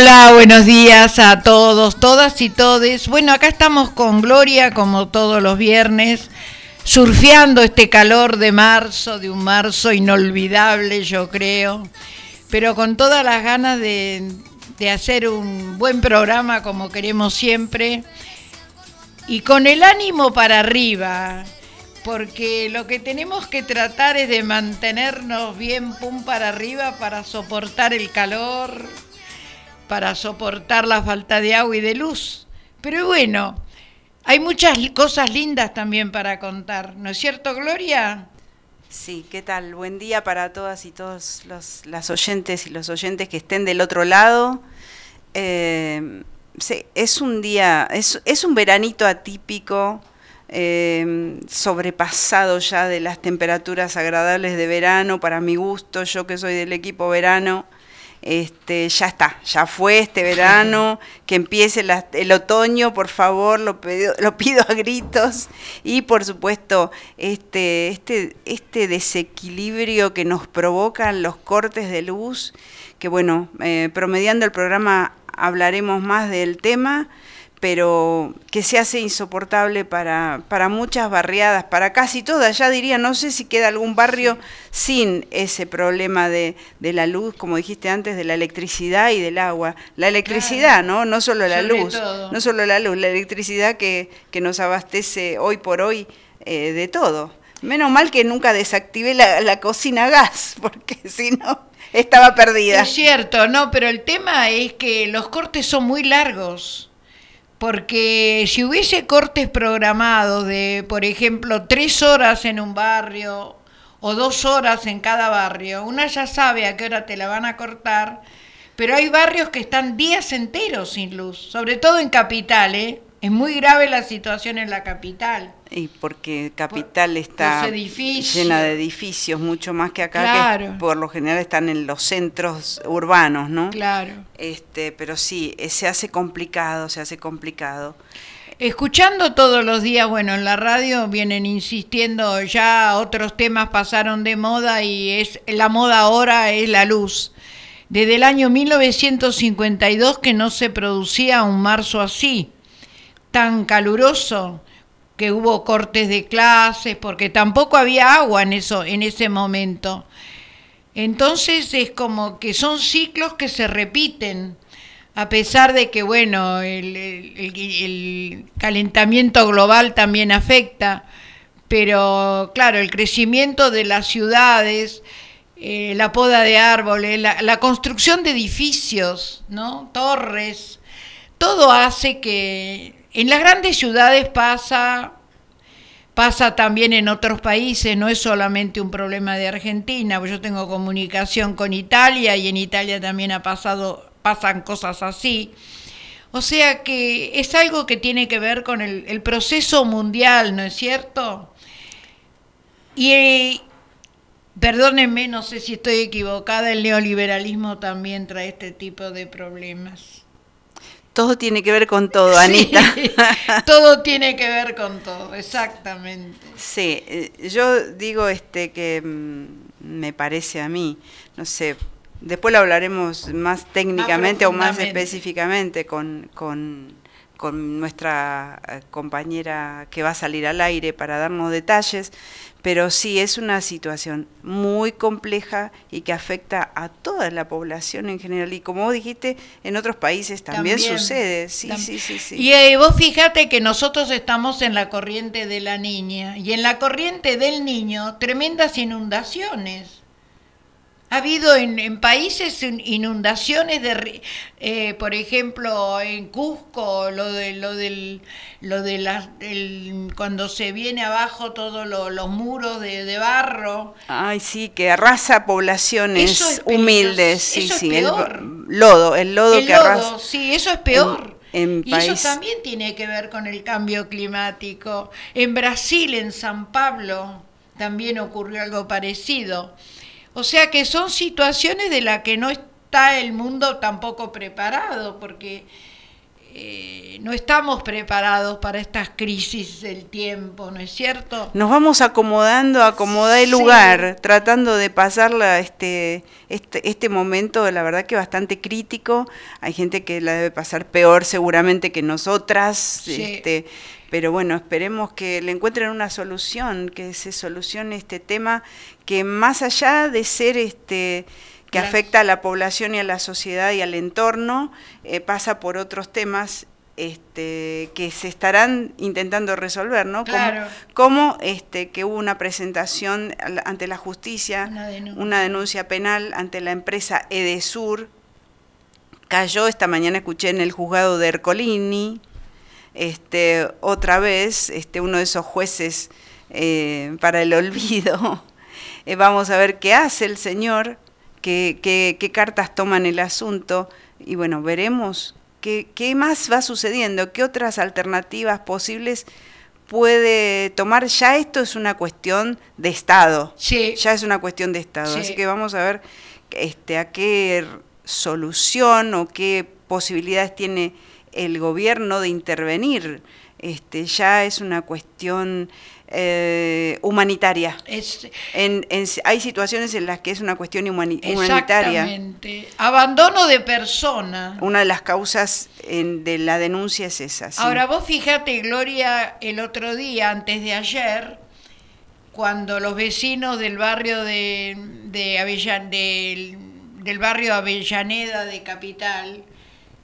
Hola, buenos días a todos, todas y todes. Bueno, acá estamos con Gloria, como todos los viernes, surfeando este calor de marzo, de un marzo inolvidable, yo creo, pero con todas las ganas de, de hacer un buen programa como queremos siempre y con el ánimo para arriba, porque lo que tenemos que tratar es de mantenernos bien pum para arriba para soportar el calor para soportar la falta de agua y de luz. Pero bueno, hay muchas cosas lindas también para contar, ¿no es cierto, Gloria? Sí, ¿qué tal? Buen día para todas y todos los las oyentes y los oyentes que estén del otro lado. Eh, sí, es un día, es, es un veranito atípico, eh, sobrepasado ya de las temperaturas agradables de verano, para mi gusto, yo que soy del equipo verano este, ya está, ya fue este verano, que empiece el otoño, por favor, lo pido, lo pido a gritos. Y por supuesto, este, este, este desequilibrio que nos provocan los cortes de luz, que bueno, eh, promediando el programa hablaremos más del tema, pero que se hace insoportable para, para muchas barriadas, para casi todas, ya diría, no sé si queda algún barrio sin ese problema de, de, la luz, como dijiste antes, de la electricidad y del agua. La electricidad, ¿no? No solo la luz, no solo la luz, la electricidad que, que nos abastece hoy por hoy eh, de todo. Menos mal que nunca desactivé la, la cocina a gas, porque si no estaba perdida. Es cierto, no, pero el tema es que los cortes son muy largos porque si hubiese cortes programados de, por ejemplo, tres horas en un barrio o dos horas en cada barrio, una ya sabe a qué hora te la van a cortar, pero hay barrios que están días enteros sin luz, sobre todo en capital, ¿eh? Es muy grave la situación en la capital. Y porque capital está llena de edificios, mucho más que acá, que por lo general están en los centros urbanos, ¿no? Claro. Este, pero sí, eh, se hace complicado, se hace complicado. Escuchando todos los días, bueno, en la radio vienen insistiendo, ya otros temas pasaron de moda y es la moda ahora es la luz. Desde el año 1952 que no se producía un marzo así tan caluroso que hubo cortes de clases porque tampoco había agua en eso en ese momento. Entonces es como que son ciclos que se repiten a pesar de que bueno el, calentamiento global también afecta, pero claro el crecimiento de las ciudades eh, la poda de árboles, la, la, construcción de edificios, ¿no? torres, todo hace que en las grandes ciudades pasa, pasa también en otros países, no es solamente un problema de Argentina, yo tengo comunicación con Italia y en Italia también ha pasado, pasan cosas así. O sea que es algo que tiene que ver con el, proceso mundial, ¿no es cierto? Y perdónenme, no sé si estoy equivocada, el neoliberalismo también trae este tipo de problemas. Todo tiene que ver con todo, Anita. todo tiene que ver con todo, exactamente. Sí, eh, yo digo este que mm, me parece a mí, no sé, después lo hablaremos más técnicamente o más específicamente con, con, con nuestra eh, compañera que va a salir al aire para darnos detalles, pero sí es una situación muy compleja y que afecta a toda la población en general. Y como vos dijiste, en otros países también, sucede. Sí, sí, sí, sí, Y eh, vos fíjate que nosotros estamos en la corriente de la niña y en la corriente del niño tremendas inundaciones. Ha habido en, países inundaciones de, eh, por ejemplo, en Cusco, lo de lo del, lo de la, cuando se viene abajo todos los muros de, barro. Ay, sí, que arrasa poblaciones humildes, sí, sí, el lodo, el lodo que arrasa. Sí, eso es peor. y eso también tiene que ver con el cambio climático. En Brasil, en San Pablo, también ocurrió algo parecido. O sea que son situaciones de las que no está el mundo tampoco preparado, porque eh, no estamos preparados para estas crisis del tiempo, ¿no es cierto? Nos vamos acomodando, acomodar el lugar, tratando de pasarla este, este, este momento, la verdad que bastante crítico. Hay gente que la debe pasar peor seguramente que nosotras. Este, pero bueno, esperemos que le encuentren una solución, que se solucione este tema, que más allá de ser este que afecta a la población y a la sociedad y al entorno, eh, pasa por otros temas este, que se estarán intentando resolver, ¿no? Como, este, que hubo una presentación ante la justicia, una denuncia. penal ante la empresa Edesur, cayó, esta mañana escuché en el juzgado de Ercolini, este, otra vez, este, uno de esos jueces eh, para el olvido. Eh, vamos a ver qué hace el señor qué, cartas toman el asunto y bueno, veremos qué, qué más va sucediendo, qué otras alternativas posibles puede tomar. Ya esto es una cuestión de Estado. Sí. Ya es una cuestión de Estado. Así que vamos a ver este, a qué solución o qué posibilidades tiene el gobierno de intervenir. Este, ya es una cuestión eh, humanitaria. en, hay situaciones en las que es una cuestión humanitaria. Exactamente. Abandono de persona. Una de las causas de la denuncia es esa. Ahora vos fíjate, Gloria, el otro día, antes de ayer, cuando los vecinos del barrio de, de del, barrio Avellaneda de Capital,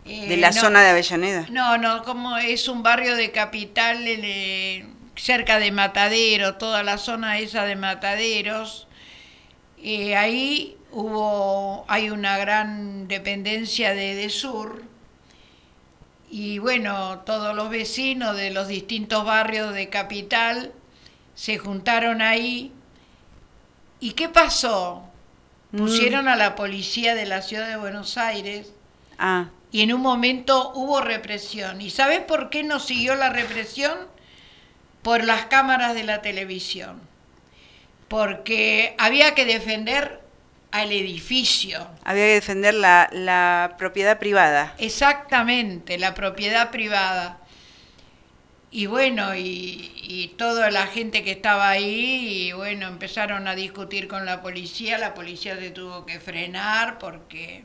de eh, la zona de Avellaneda. No, no, como es un barrio de Capital eh, cerca de Matadero, toda la zona esa de Mataderos, eh, ahí hubo, hay una gran dependencia de DESUR, y bueno, todos los vecinos de los distintos barrios de Capital se juntaron ahí. ¿Y qué pasó? Mm. Pusieron a la policía de la ciudad de Buenos Aires. Ah. Y en un momento hubo represión. ¿Y sabes por qué no siguió la represión? Por las cámaras de la televisión, porque había que defender al edificio. Había que defender la, propiedad privada. Exactamente, la propiedad privada. Y bueno, y, y, toda la gente que estaba ahí, y bueno, empezaron a discutir con la policía, la policía se tuvo que frenar porque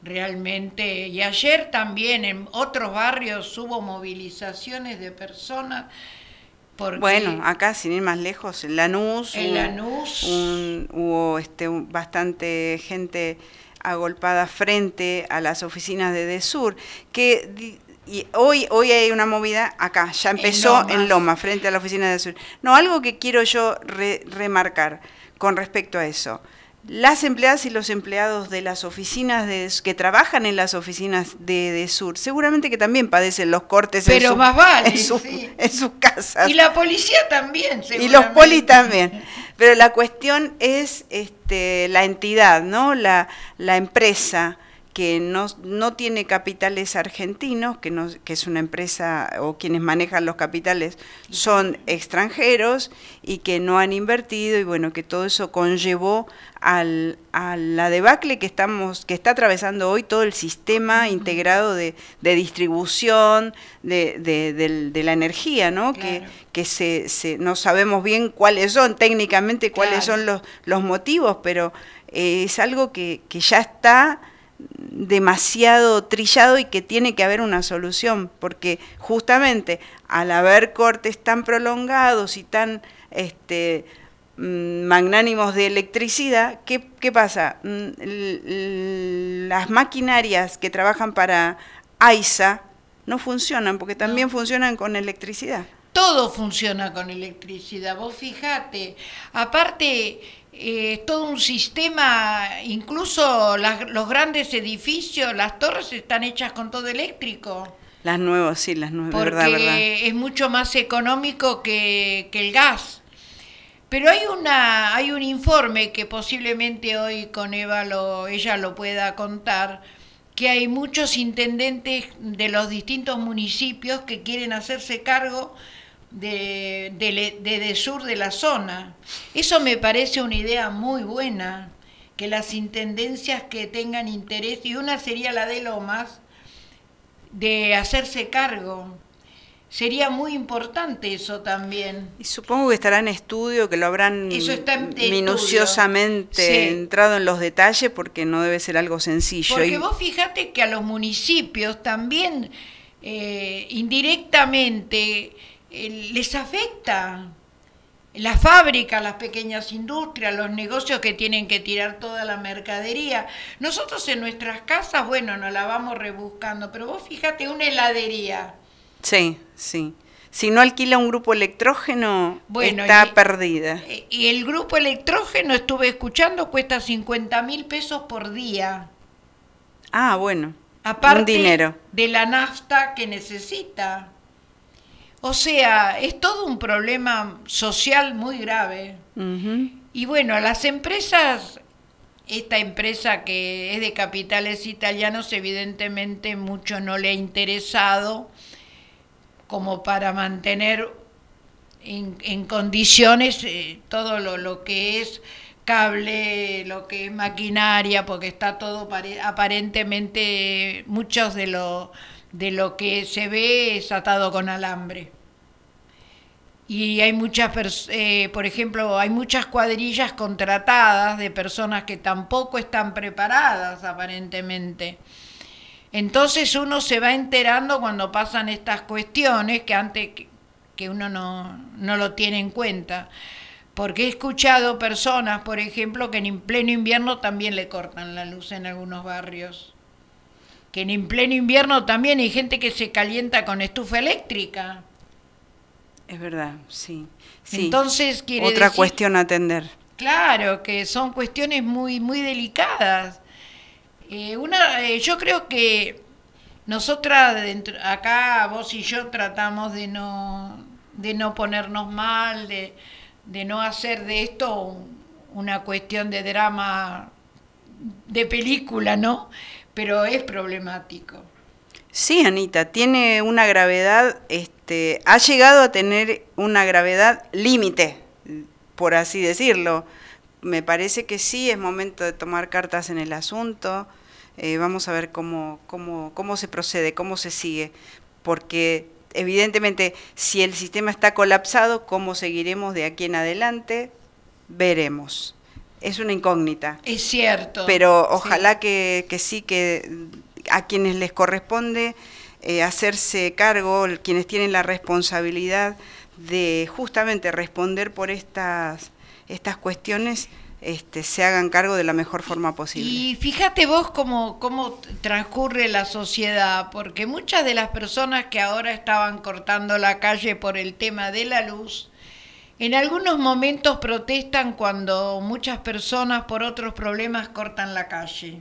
realmente, y ayer también en otros barrios hubo movilizaciones de personas bueno, acá sin ir más lejos, en Lanús, en Lanús. hubo este, bastante gente agolpada frente a las oficinas de DESUR, que y hoy, hoy hay una movida acá, ya empezó en, Loma, frente a la oficina de DESUR. No, algo que quiero yo remarcar con respecto a eso las empleadas y los empleados de las oficinas de, que trabajan en las oficinas de, Sur, seguramente que también padecen los cortes Pero en, más vale, en, sus casas. Y la policía también, Y los polis también. Pero la cuestión es este, la entidad, ¿no? La, la empresa que no, no, tiene capitales argentinos, que, no, que es una empresa o quienes manejan los capitales son extranjeros y que no han invertido y bueno, que todo eso conllevó al, a la debacle que, estamos, que está atravesando hoy todo el sistema integrado de, distribución de, de, la energía, ¿no? que, que se, se, no sabemos bien cuáles son técnicamente, cuáles son los, los motivos, pero eh, es algo que, que ya está demasiado trillado y que tiene que haber una solución, porque justamente al haber cortes tan prolongados y tan este, mm, magnánimos de electricidad, ¿qué, pasa? Mm, las maquinarias que trabajan para AISA no funcionan, porque también funcionan con electricidad. Todo funciona con electricidad, vos fijate. Aparte, eh, todo un sistema, incluso los grandes edificios, las torres están hechas con todo eléctrico. Las nuevas, sí, las nuevas, porque verdad, verdad. es mucho más económico que, el gas. Pero hay una, hay un informe que posiblemente hoy con Eva lo, ella lo pueda contar, que hay muchos intendentes de los distintos municipios que quieren hacerse cargo de, de, sur de la zona. Eso me parece una idea muy buena, que las intendencias que tengan interés, y una sería la de Lomas, de hacerse cargo. Sería muy importante eso también. Y supongo que estará en estudio, que lo habrán minuciosamente entrado en los detalles porque no debe ser algo sencillo. Porque vos fíjate que a los municipios también eh, indirectamente les afecta la fábrica, las pequeñas industrias, los negocios que tienen que tirar toda la mercadería. Nosotros en nuestras casas, bueno, nos la vamos rebuscando, pero vos fíjate, una heladería. Sí, sí. Si no alquila un grupo electrógeno, está perdida. Y el grupo electrógeno, estuve escuchando, cuesta 50 mil pesos por día. Ah, bueno. Aparte un dinero. de la nafta que necesita. O sea, es todo un problema social muy grave. Y bueno, las empresas, esta empresa que es de capitales italianos, evidentemente mucho no le ha interesado como para mantener en, condiciones eh, todo lo, lo, que es cable, lo que es maquinaria, porque está todo aparentemente, muchos de lo de lo que se ve es atado con alambre. Y hay muchas, eh, por ejemplo, hay muchas cuadrillas contratadas de personas que tampoco están preparadas aparentemente. Entonces uno se va enterando cuando pasan estas cuestiones que antes que uno no, no lo tiene en cuenta. Porque he escuchado personas, por ejemplo, que en pleno invierno también le cortan la luz en algunos barrios que en pleno invierno también hay gente que se calienta con estufa eléctrica. Es verdad, sí. Entonces quiere otra cuestión a atender. Claro, que son cuestiones muy muy delicadas. Eh, una, eh, yo creo que nosotras acá vos y yo tratamos de no de no ponernos mal, de, de no hacer de esto una cuestión de drama de película, ¿no? pero es problemático. Sí, Anita, tiene una gravedad, este, ha llegado a tener una gravedad límite, por así decirlo. Me parece que sí, es momento de tomar cartas en el asunto. Eh, vamos a ver cómo, cómo, cómo se procede, cómo se sigue, porque evidentemente si el sistema está colapsado, cómo seguiremos de aquí en adelante, veremos es una incógnita. Es cierto. Pero ojalá Que, sí, que a quienes les corresponde eh, hacerse cargo, quienes tienen la responsabilidad de justamente responder por estas, estas cuestiones, este, se hagan cargo de la mejor forma posible. Y fíjate vos cómo, cómo transcurre la sociedad, porque muchas de las personas que ahora estaban cortando la calle por el tema de la luz, en algunos momentos protestan cuando muchas personas por otros problemas cortan la calle.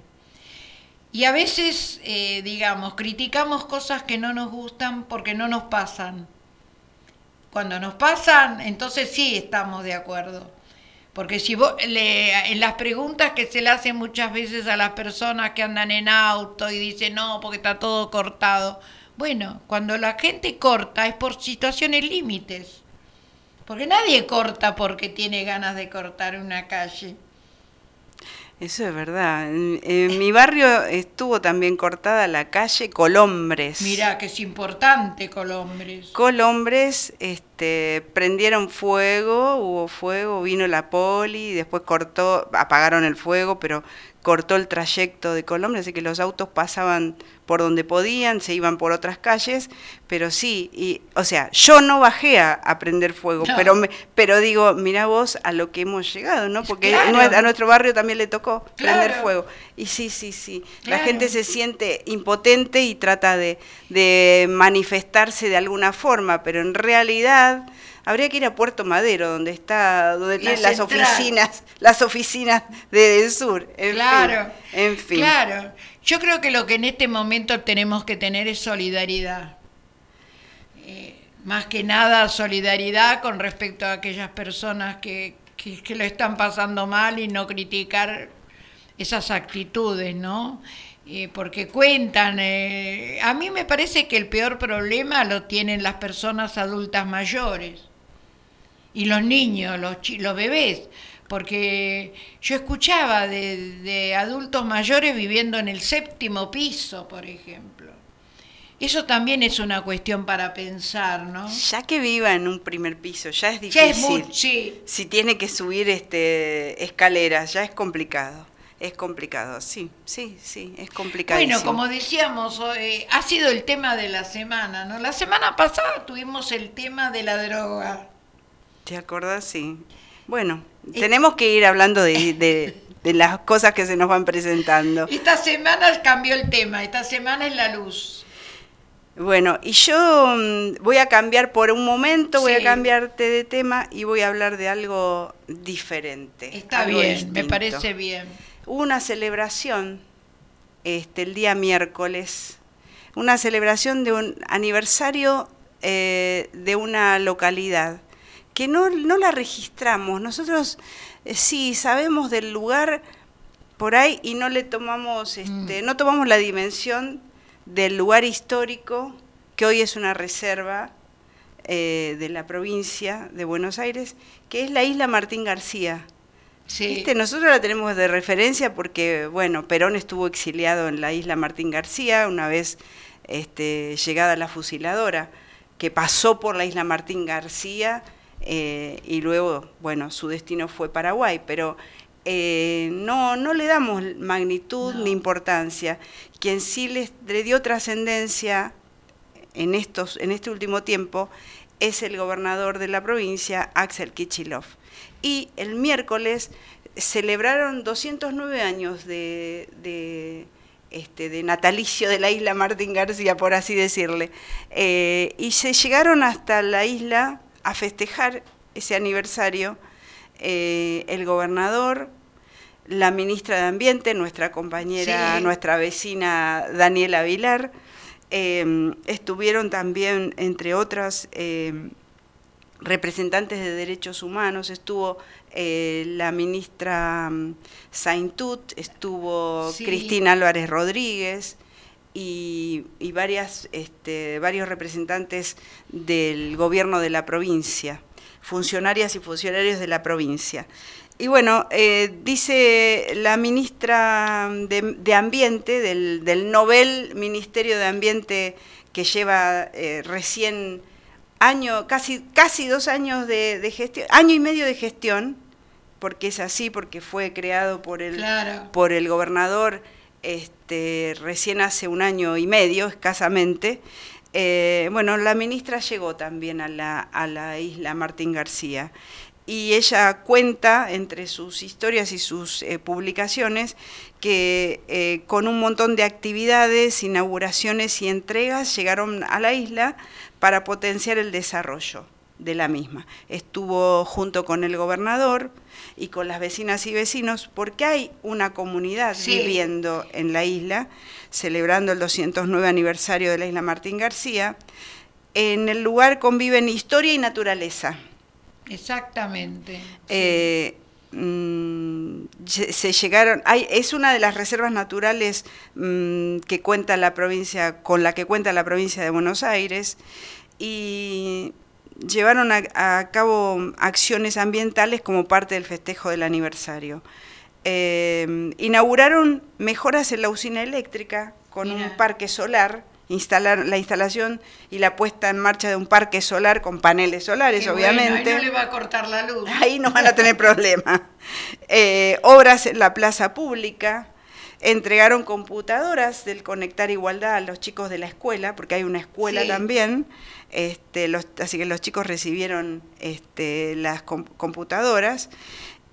Y a veces, eh, digamos, criticamos cosas que no nos gustan porque no nos pasan. Cuando nos pasan, entonces sí estamos de acuerdo. Porque si vos, le, en las preguntas que se le hacen muchas veces a las personas que andan en auto y dicen no, porque está todo cortado. Bueno, cuando la gente corta es por situaciones límites. Porque nadie corta porque tiene ganas de cortar una calle. Eso es verdad. En, mi barrio estuvo también cortada la calle Colombres. Mira, que es importante Colombres. Colombres, este, prendieron fuego, hubo fuego, vino la poli, después cortó, apagaron el fuego, pero cortó el trayecto de Colombia, así que los autos pasaban por donde podían, se iban por otras calles, pero sí, y, o sea, yo no bajé a, prender fuego, pero me, pero digo, mira vos a lo que hemos llegado, ¿no? Porque a nuestro barrio también le tocó prender fuego. Y sí, sí, sí, la gente se siente impotente y trata de, de manifestarse de alguna forma, pero en realidad habría que ir a Puerto Madero, donde está, donde tienen las oficinas, las oficinas de Sur. claro, en fin. Claro. Yo creo que lo que en este momento tenemos que tener es solidaridad. Eh, más que nada solidaridad con respecto a aquellas personas que, que, lo están pasando mal y no criticar esas actitudes, ¿no? Eh, porque cuentan, eh, a mí me parece que el peor problema lo tienen las personas adultas mayores y los niños, los, los bebés, porque yo escuchaba de, adultos mayores viviendo en el séptimo piso, por ejemplo. Eso también es una cuestión para pensar, ¿no? Ya que viva en un primer piso, ya es difícil. sí. Si tiene que subir este escaleras, ya es complicado. Es complicado, sí, sí, sí, es complicado. Bueno, como decíamos, eh, ha sido el tema de la semana, ¿no? La semana pasada tuvimos el tema de la droga. ¿Te acordás? Sí. Bueno, tenemos que ir hablando de, de, las cosas que se nos van presentando. Esta semana cambió el tema, esta semana es la luz. Bueno, y yo mm, voy a cambiar por un momento, voy a cambiarte de tema y voy a hablar de algo diferente. Está bien, me parece bien hubo una celebración este, el día miércoles, una celebración de un aniversario eh, de una localidad que no, la registramos. Nosotros eh, sí sabemos del lugar por ahí y no le tomamos, este, mm. no tomamos la dimensión del lugar histórico que hoy es una reserva eh, de la provincia de Buenos Aires, que es la isla Martín García. Nosotros la tenemos de referencia porque, bueno, Perón estuvo exiliado en la isla Martín García, una vez este, llegada la fusiladora, que pasó por la isla Martín García eh, y luego, bueno, su destino fue Paraguay, pero eh, no, no le damos magnitud ni importancia. Quien sí le, le dio trascendencia en, estos, en este último tiempo es el gobernador de la provincia, Axel Kichilov y el miércoles celebraron 209 años de, este, de natalicio de la isla Martín García, por así decirle. Eh, y se llegaron hasta la isla a festejar ese aniversario eh, el gobernador, la ministra de Ambiente, nuestra compañera, nuestra vecina Daniela Vilar, eh, estuvieron también, entre otras, representantes de derechos humanos, estuvo eh, la ministra mm, Saintut, estuvo Cristina Álvarez Rodríguez y, varias, este, varios representantes del gobierno de la provincia, funcionarias y funcionarios de la provincia. Y bueno, eh, dice la ministra de, Ambiente del, del, Nobel Ministerio de Ambiente que lleva eh, recién año, casi, casi dos años de, gestión, año y medio de gestión, porque es así, porque fue creado por el, por el gobernador este, recién hace un año y medio, escasamente. Eh, bueno, la ministra llegó también a la, a la isla Martín García y ella cuenta entre sus historias y sus eh, publicaciones que eh, con un montón de actividades, inauguraciones y entregas llegaron a la isla para potenciar el desarrollo de la misma. Estuvo junto con el gobernador y con las vecinas y vecinos, porque hay una comunidad viviendo en la isla, celebrando el 209 aniversario de la isla Martín García. En el lugar conviven historia y naturaleza. Exactamente. Eh, mm, se llegaron, hay, es una de las reservas naturales mm, que cuenta la provincia, con la que cuenta la provincia de Buenos Aires y llevaron a, cabo acciones ambientales como parte del festejo del aniversario. Eh, inauguraron mejoras en la usina eléctrica con un parque solar, instalar, la instalación y la puesta en marcha de un parque solar con paneles solares, obviamente. ahí no le va a cortar la luz. Ahí no van a tener problema. Eh, obras en la plaza pública, entregaron computadoras del Conectar Igualdad a los chicos de la escuela, porque hay una escuela también, este, así que los chicos recibieron este, las computadoras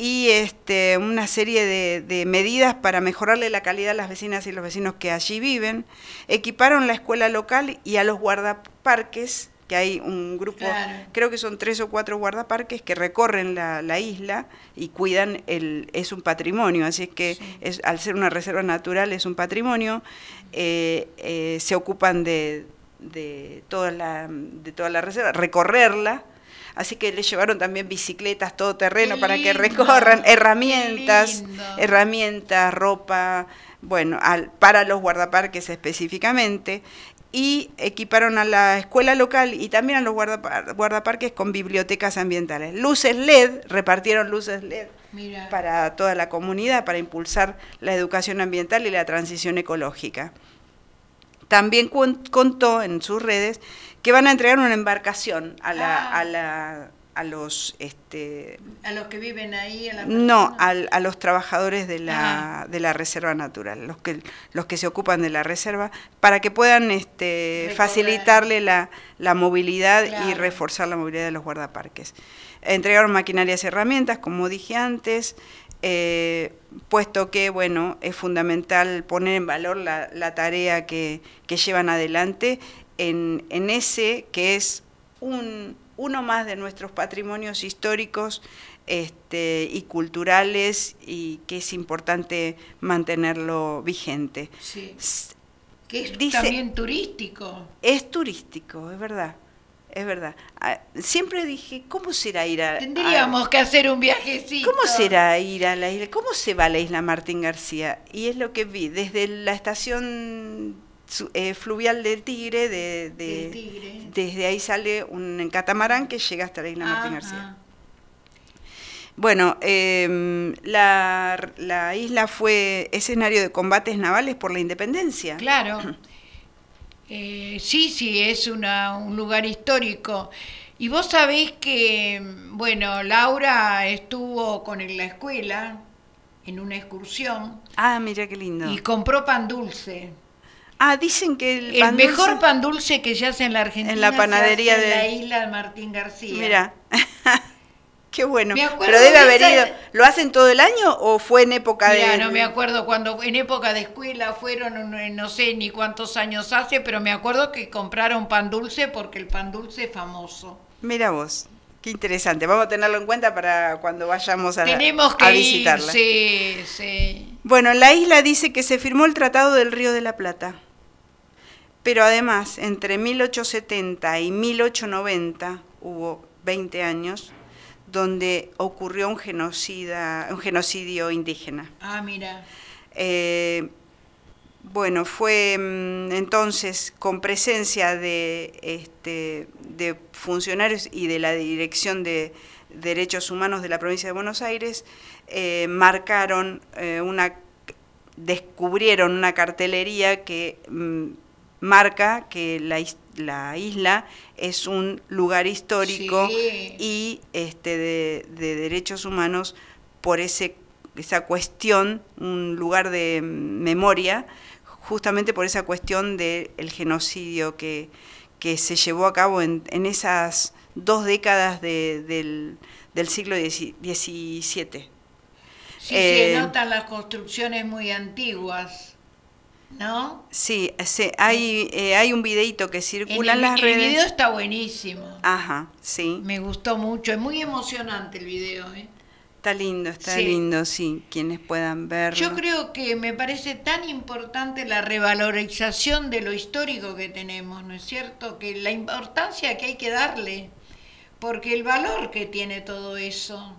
y este, una serie de, medidas para mejorarle la calidad a las vecinas y los vecinos que allí viven. Equiparon la escuela local y a los guardaparques, que hay un grupo, creo que son tres o cuatro guardaparques que recorren la, isla y cuidan, el, es un patrimonio, así es que es, al ser una reserva natural es un patrimonio, eh, eh, se ocupan de de toda la, de toda la reserva, recorrerla. Así que le llevaron también bicicletas, todo terreno para que recorran, herramientas, herramientas, ropa, bueno, al, para los guardaparques específicamente. Y equiparon a la escuela local y también a los guardaparques con bibliotecas ambientales. Luces LED, repartieron luces LED para toda la comunidad, para impulsar la educación ambiental y la transición ecológica. también contó en sus redes que van a entregar una embarcación a la, Ah. a la a los este A los que viven ahí, a la no al- a, los trabajadores de la de la reserva natural los que los que se ocupan de la reserva para que puedan este facilitarle la, la movilidad y reforzar la movilidad de los guardaparques. Entregaron maquinarias y herramientas como dije antes eh, puesto que bueno es fundamental poner en valor la, la tarea que, que llevan adelante en, en ese que es un, uno más de nuestros patrimonios históricos este, y culturales y que es importante mantenerlo vigente. Sí. Que es Dice- también turístico. Es turístico, es verdad, es verdad. Ah, Siempre dije, ¿cómo será ir a... a- Tendríamos que hacer un viajecito. ¿Cómo será ir a la isla? ¿Cómo se va a la isla Martín García? Y es lo que vi desde la estación eh, fluvial del Tigre, de, Tigre. desde ahí sale un catamarán que llega hasta la isla Martín. García. Bueno, em, la, la isla fue escenario de combates navales por la independencia. Claro. Eh, sí, sí, es una, un lugar histórico. Y vos sabés que, bueno, Laura estuvo con la escuela en una excursión Ah, mira qué lindo. y compró pan dulce. Ah, dicen que el, mejor pan dulce que se hace en la Argentina En la panadería se hace en de- la isla Martín García. Mira, qué bueno. Me acuerdo Pero debe de haber ido. ¿Lo hacen todo el año o fue en época de.? no me acuerdo cuando en época de escuela fueron, no- no sé ni cuántos años hace, pero me acuerdo que compraron pan dulce porque el pan dulce es famoso. Mira vos, qué interesante. Vamos a tenerlo en cuenta para cuando vayamos a, Tenemos que a ir, visitarla. sí, sí. Bueno, en la isla dice que se firmó el Tratado del Río de la Plata. Pero además, entre 1870 y 1890, hubo 20 años, donde ocurrió un, genocida, un genocidio indígena. Ah, mira. Eh, bueno, fue mm, entonces con presencia de, este, de funcionarios y de la Dirección de Derechos Humanos de la provincia de Buenos Aires, eh, marcaron eh, una, descubrieron una cartelería que mm, marca que la, la isla es un lugar histórico Sí. y este, de, de derechos humanos por ese, esa cuestión, un lugar de memoria, justamente por esa cuestión del genocidio que, que se llevó a cabo en, en esas dos décadas de- del, del siglo XVII. Sí, Eh, se notan las construcciones muy antiguas, ¿no? Sí, hay, eh, hay un videito que circula el, en las el redes. video está buenísimo. Ajá, sí. Me gustó mucho, es muy emocionante el video. ¿eh? Está lindo, está Sí. lindo, sí. Quienes puedan verlo. Yo creo que me parece tan importante la revalorización de lo histórico que tenemos, ¿no es cierto? Que la importancia que hay que darle, porque el valor que tiene todo eso.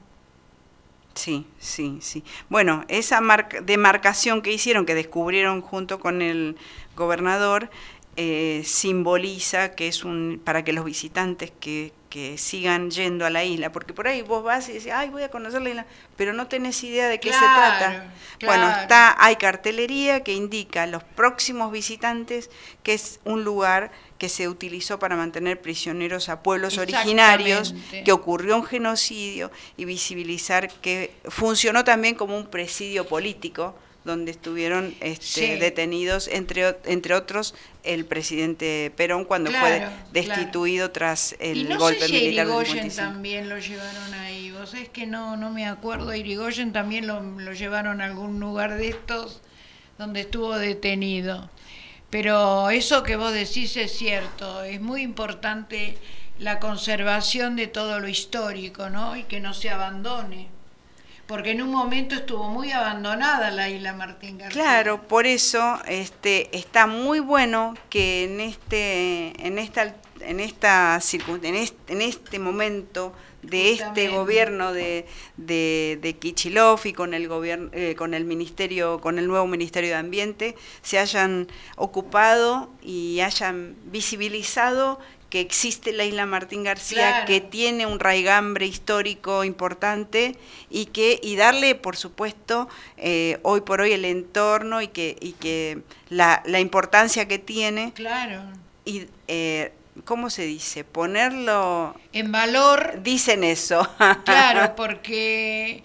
Sí, sí, sí. Bueno, esa marca- demarcación que hicieron, que descubrieron junto con el gobernador, eh, simboliza que es un para que los visitantes que, que sigan yendo a la isla, porque por ahí vos vas y dices, ay, voy a conocer la isla, pero no tenés idea de qué se Claro, trata. Bueno, está, hay cartelería que indica a los próximos visitantes que es un lugar que se utilizó para mantener prisioneros a pueblos originarios, que ocurrió un genocidio y visibilizar que funcionó también como un presidio político donde estuvieron este, Sí. detenidos, entre, entre otros, el presidente Perón cuando fue Claro, destituido tras el y no golpe sé si militar Irigoyen 55. también lo llevaron ahí. Vos sabés que no, no me acuerdo. Irigoyen también lo, lo llevaron a algún lugar de estos donde estuvo detenido. Pero eso que vos decís es cierto. Es muy importante la conservación de todo lo histórico, ¿no? Y que no se abandone. Porque en un momento estuvo muy abandonada la isla Martín García. Claro, por eso este, está muy bueno que en este, en esta, en esta en este, en este momento de este gobierno de, de, de Kichilov y con el gobierno, eh, con el ministerio, con el nuevo ministerio de Ambiente, se hayan ocupado y hayan visibilizado que existe la isla Martín García, que tiene un raigambre histórico importante y que y darle, por supuesto, eh, hoy por hoy el entorno y que, y que la, la importancia que tiene. Claro. Y, eh, ¿cómo se dice? Ponerlo... En valor. Dicen eso. claro, porque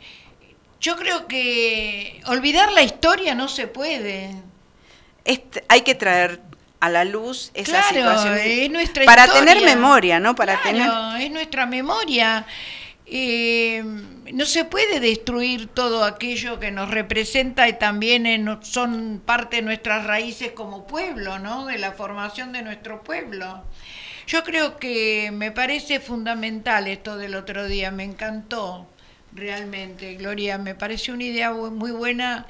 yo creo que olvidar la historia no se puede. hay que traer a la luz esa situación es nuestra para tener memoria, ¿no? Para claro, es nuestra memoria. Eh, no se puede destruir todo aquello que nos representa y también son parte de nuestras raíces como pueblo, ¿no? De la formación de nuestro pueblo. Yo creo que me parece fundamental esto del otro día, me encantó realmente, Gloria, me pareció una idea muy buena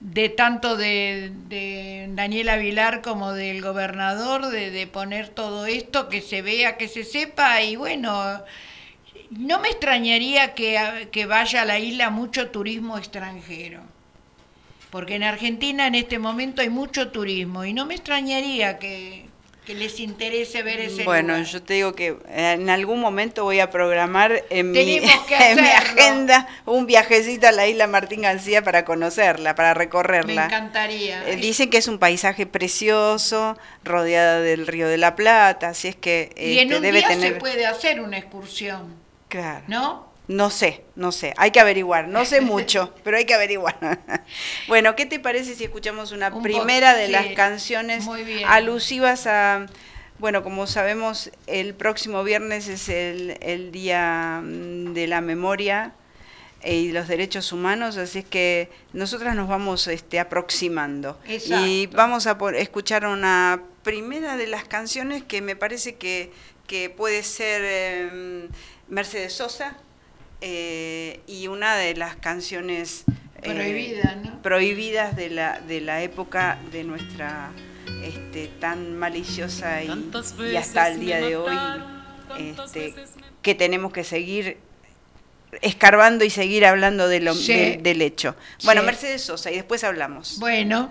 de tanto de, de, Daniela como del gobernador, de, poner todo esto, que se vea, que se sepa, y bueno, no me extrañaría que, que vaya a la isla mucho turismo extranjero, porque en Argentina en este momento hay mucho turismo, y no me extrañaría que, que les interese ver ese Bueno, yo te digo que en algún momento voy a programar en, mi, en mi, agenda un viajecito a la isla Martín García para conocerla, para recorrerla. Me encantaría. Eh, dicen que es un paisaje precioso, rodeada del río de la Plata, así es que y en este, un debe día tener... se puede hacer una excursión. Claro. ¿No? No sé, no sé, hay que averiguar, no sé mucho, pero hay que averiguar. bueno, ¿qué te parece si escuchamos una primera de las canciones alusivas a, bueno, como sabemos, el próximo viernes es el, Día mm, de la Memoria y los Derechos Humanos, así es que nosotras nos vamos este, aproximando. Y vamos a escuchar una primera de las canciones que me parece que, que puede ser em, Mercedes Sosa eh, y una de las canciones eh, prohibidas de la, de la época de nuestra este, tan maliciosa y, hasta el día de hoy este, que tenemos que seguir escarbando y seguir hablando de lo, del hecho. Bueno, Mercedes Sosa, y después hablamos. Bueno.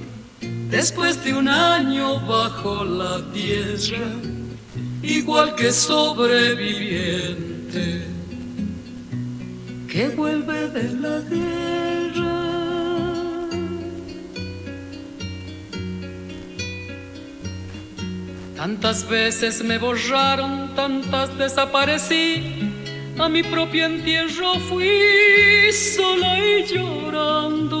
Después de un año bajo la tierra igual que sobreviviente que vuelve de la guerra. Tantas veces me borraron, tantas desaparecí, a mi propio entierro fui sola y llorando.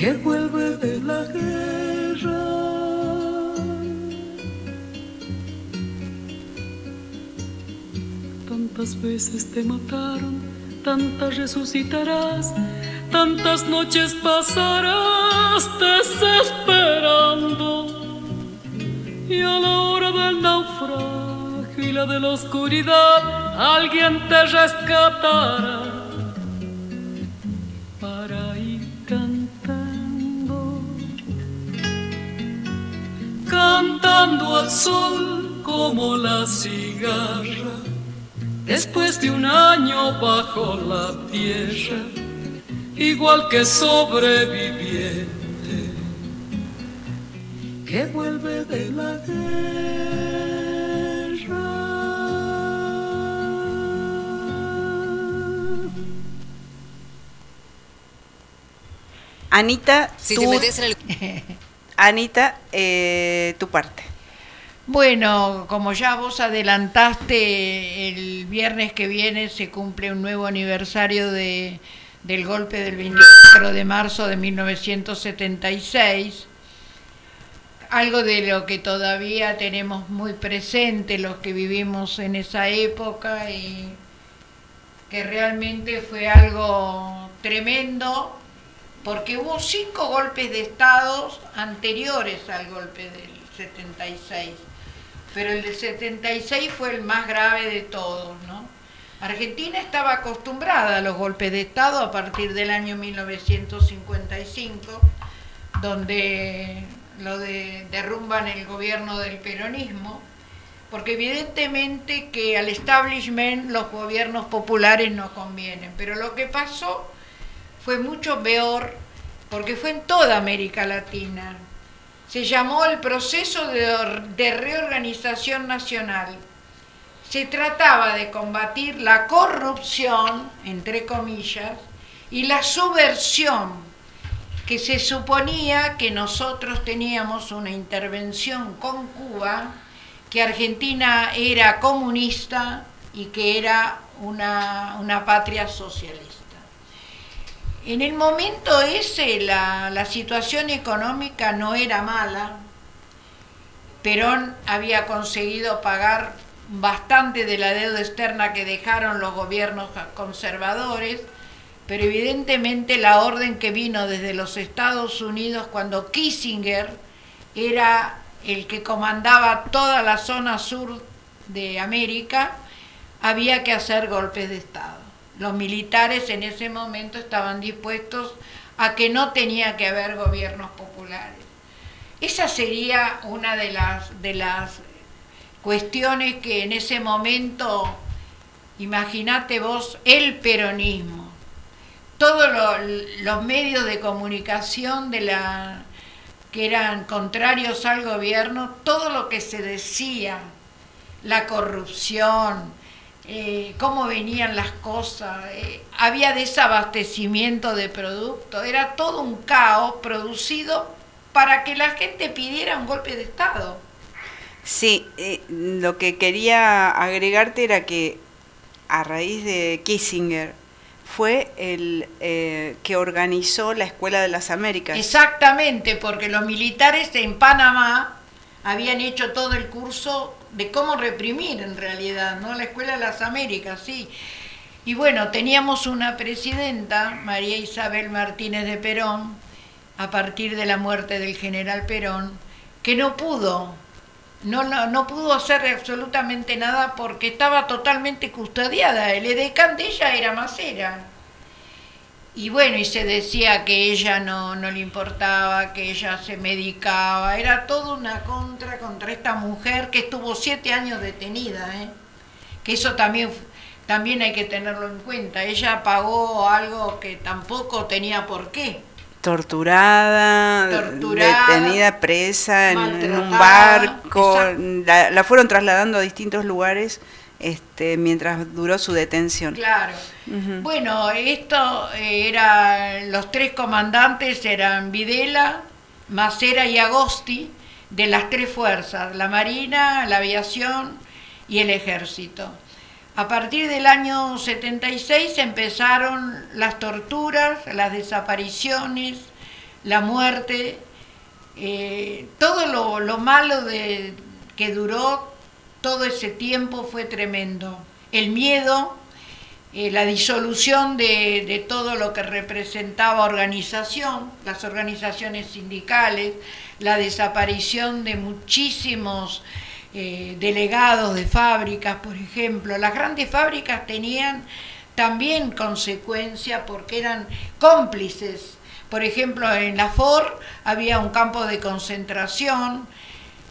que vuelve de la guerra. tantas veces te mataron, tantas resucitarás, tantas noches pasarás desesperando. Y a la hora del naufragio y la de la oscuridad, alguien te rescatará cantando al sol como la cigarra después de un año bajo la tierra, igual que sobreviviente que vuelve de la guerra. Anita, si te metes en el... Anita, eh, tu parte. Bueno, como ya vos adelantaste, el viernes que viene se cumple un nuevo aniversario de, del golpe del 24 de marzo de 1976 algo de lo que todavía tenemos muy presente los que vivimos en esa época y que realmente fue algo tremendo porque hubo cinco golpes de estados anteriores al golpe del 76, pero el del 76 fue el más grave de todos, ¿no? Argentina estaba acostumbrada a los golpes de estado a partir del año 1955, donde lo de derrumban el gobierno del peronismo, porque evidentemente que al establishment los gobiernos populares no convienen, pero lo que pasó fue mucho peor porque fue en toda América Latina. Se llamó el proceso de, reorganización nacional. Se trataba de combatir la corrupción, entre comillas, y la subversión que se suponía que nosotros teníamos una intervención con Cuba, que Argentina era comunista y que era una, patria socialista. En el momento ese la, la situación económica no era mala. Perón había conseguido pagar bastante de la deuda externa que dejaron los gobiernos conservadores pero evidentemente la orden que vino desde los Estados Unidos cuando Kissinger era el que comandaba toda la zona sur de América, había que hacer golpes de Estado. Los militares en ese momento estaban dispuestos a que no tenía que haber gobiernos populares. Esa sería una de las, de las cuestiones que en ese momento, imagínate vos, el peronismo todos los medios de comunicación de la que eran contrarios al gobierno, todo lo que se decía, la corrupción, eh, cómo venían las cosas, eh, había desabastecimiento de productos, era todo un caos producido para que la gente pidiera un golpe de Estado. Sí, eh, lo que quería agregarte era que a raíz de Kissinger, fue el eh, que organizó la Escuela de las Américas. Exactamente, porque los militares en Panamá habían hecho todo el curso de cómo reprimir en realidad, ¿no? La Escuela de las Américas, sí. Y bueno, teníamos una presidenta, María Isabel Martínez de Perón, a partir de la muerte del general Perón, que no pudo no, no, pudo hacer absolutamente nada porque estaba totalmente custodiada. El edecán de ella era Macera. Y bueno, y se decía que ella no, no le importaba, que ella se medicaba. Era toda una contra contra esta mujer que estuvo siete años detenida. ¿eh? Que eso también, también hay que tenerlo en cuenta. Ella pagó algo que tampoco tenía por qué torturada, detenida presa en, un barco, la, fueron trasladando a distintos lugares este, mientras duró su detención. Claro. Bueno, esto eh, era, los tres comandantes eran Videla, Macera y Agosti, de las tres fuerzas, la Marina, la Aviación y el Ejército. A partir del año 76 empezaron las torturas, las desapariciones, la muerte, eh, todo lo, malo de, que duró todo ese tiempo fue tremendo. El miedo, eh, la disolución de, todo lo que representaba organización, las organizaciones sindicales, la desaparición de muchísimos eh, delegados de fábricas, por ejemplo. Las grandes fábricas tenían también consecuencia porque eran cómplices. Por ejemplo, en la Ford había un campo de concentración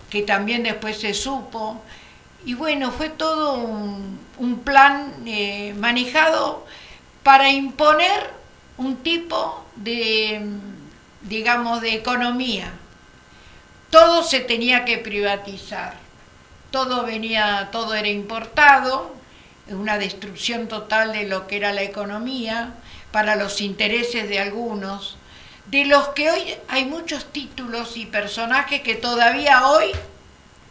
que también después se supo. Y bueno, fue todo un, plan eh, manejado para imponer un tipo de, digamos, de economía. Todo se tenía que privatizar todo venía, todo era importado, una destrucción total de lo que era la economía para los intereses de algunos, de los que hoy hay muchos títulos y personajes que todavía hoy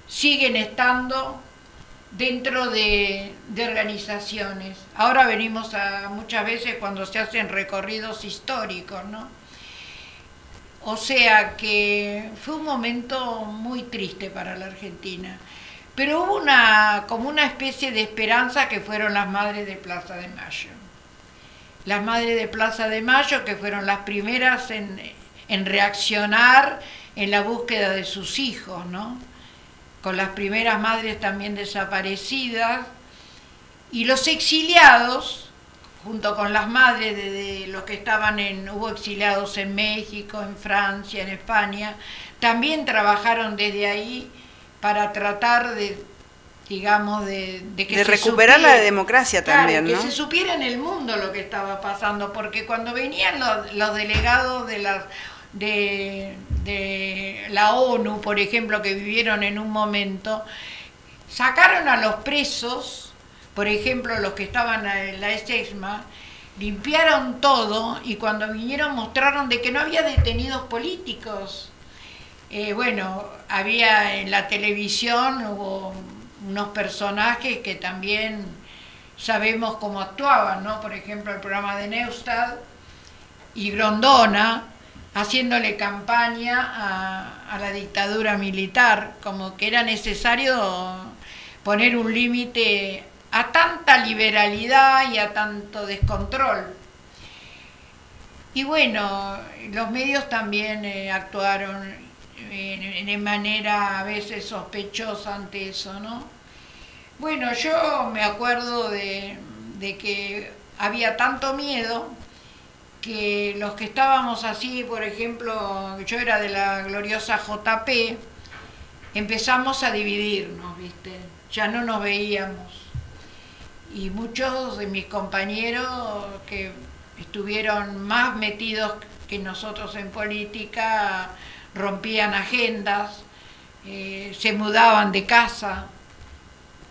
siguen estando dentro de, organizaciones. Ahora venimos a muchas veces cuando se hacen recorridos históricos, ¿no? O sea que fue un momento muy triste para la Argentina. Pero hubo una, como una especie de esperanza que fueron las madres de Plaza de Mayo. Las madres de Plaza de Mayo que fueron las primeras en, en reaccionar en la búsqueda de sus hijos, ¿no? Con las primeras madres también desaparecidas, y los exiliados, junto con las madres de, los que estaban en, hubo exiliados en México, en Francia, en España, también trabajaron desde ahí para tratar de digamos, de, que de recuperar la democracia también, que se supiera en el mundo lo que estaba pasando, porque cuando venían los, los delegados de las de, de la ONU, por ejemplo, que vivieron en un momento, sacaron a los presos, por ejemplo, los que estaban en la ESEXMA, limpiaron todo y cuando vinieron mostraron de que no había detenidos políticos. Eh, bueno, había en la televisión, unos personajes que también sabemos cómo actuaban, ¿no? Por ejemplo, el programa de Neustad y Grondona, haciéndole campaña a, la dictadura militar, como que era necesario poner un límite a tanta liberalidad y a tanto descontrol. Y bueno, los medios también eh, actuaron de manera a veces sospechosa ante eso, ¿no? Bueno, yo me acuerdo de que había tanto miedo que los que estábamos así, por ejemplo, yo era de la gloriosa JP, empezamos a dividirnos, ¿viste? Ya no nos veíamos. Y muchos de mis compañeros que estuvieron más metidos que nosotros en política rompían agendas, eh, se mudaban de casa,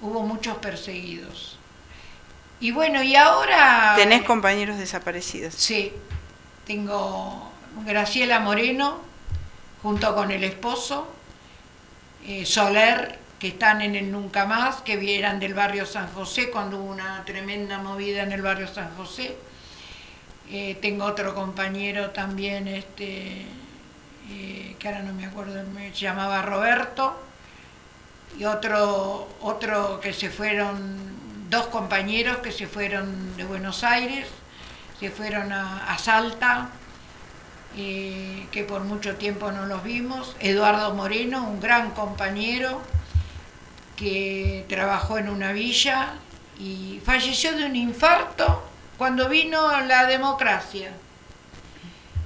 hubo muchos perseguidos. Y bueno, y ahora... ¿Tenés compañeros desaparecidos? Sí, tengo Graciela Moreno, junto con el esposo, eh, Soler, que están en el Nunca Más, que vieran del barrio San José, cuando hubo una tremenda movida en el barrio San José. Eh, tengo otro compañero también, este, eh, que ahora no me acuerdo, se llamaba Roberto, y otro, otro que se fueron dos compañeros que se fueron de Buenos Aires, se fueron a, Salta, eh, que por mucho tiempo no los vimos, Eduardo Moreno, un gran compañero que trabajó en una villa y falleció de un infarto cuando vino la democracia.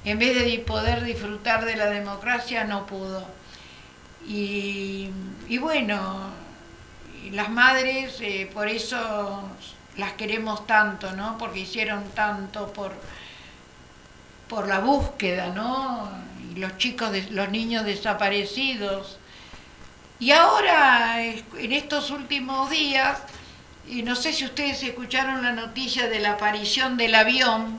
En vez de poder disfrutar de la democracia, no pudo. Y, y bueno, las madres, eh, por eso las queremos tanto, ¿no? Porque hicieron tanto por, por la búsqueda, ¿no? Y los chicos, los niños desaparecidos. Y ahora, en estos últimos días, y no sé si ustedes escucharon la noticia de la aparición del avión.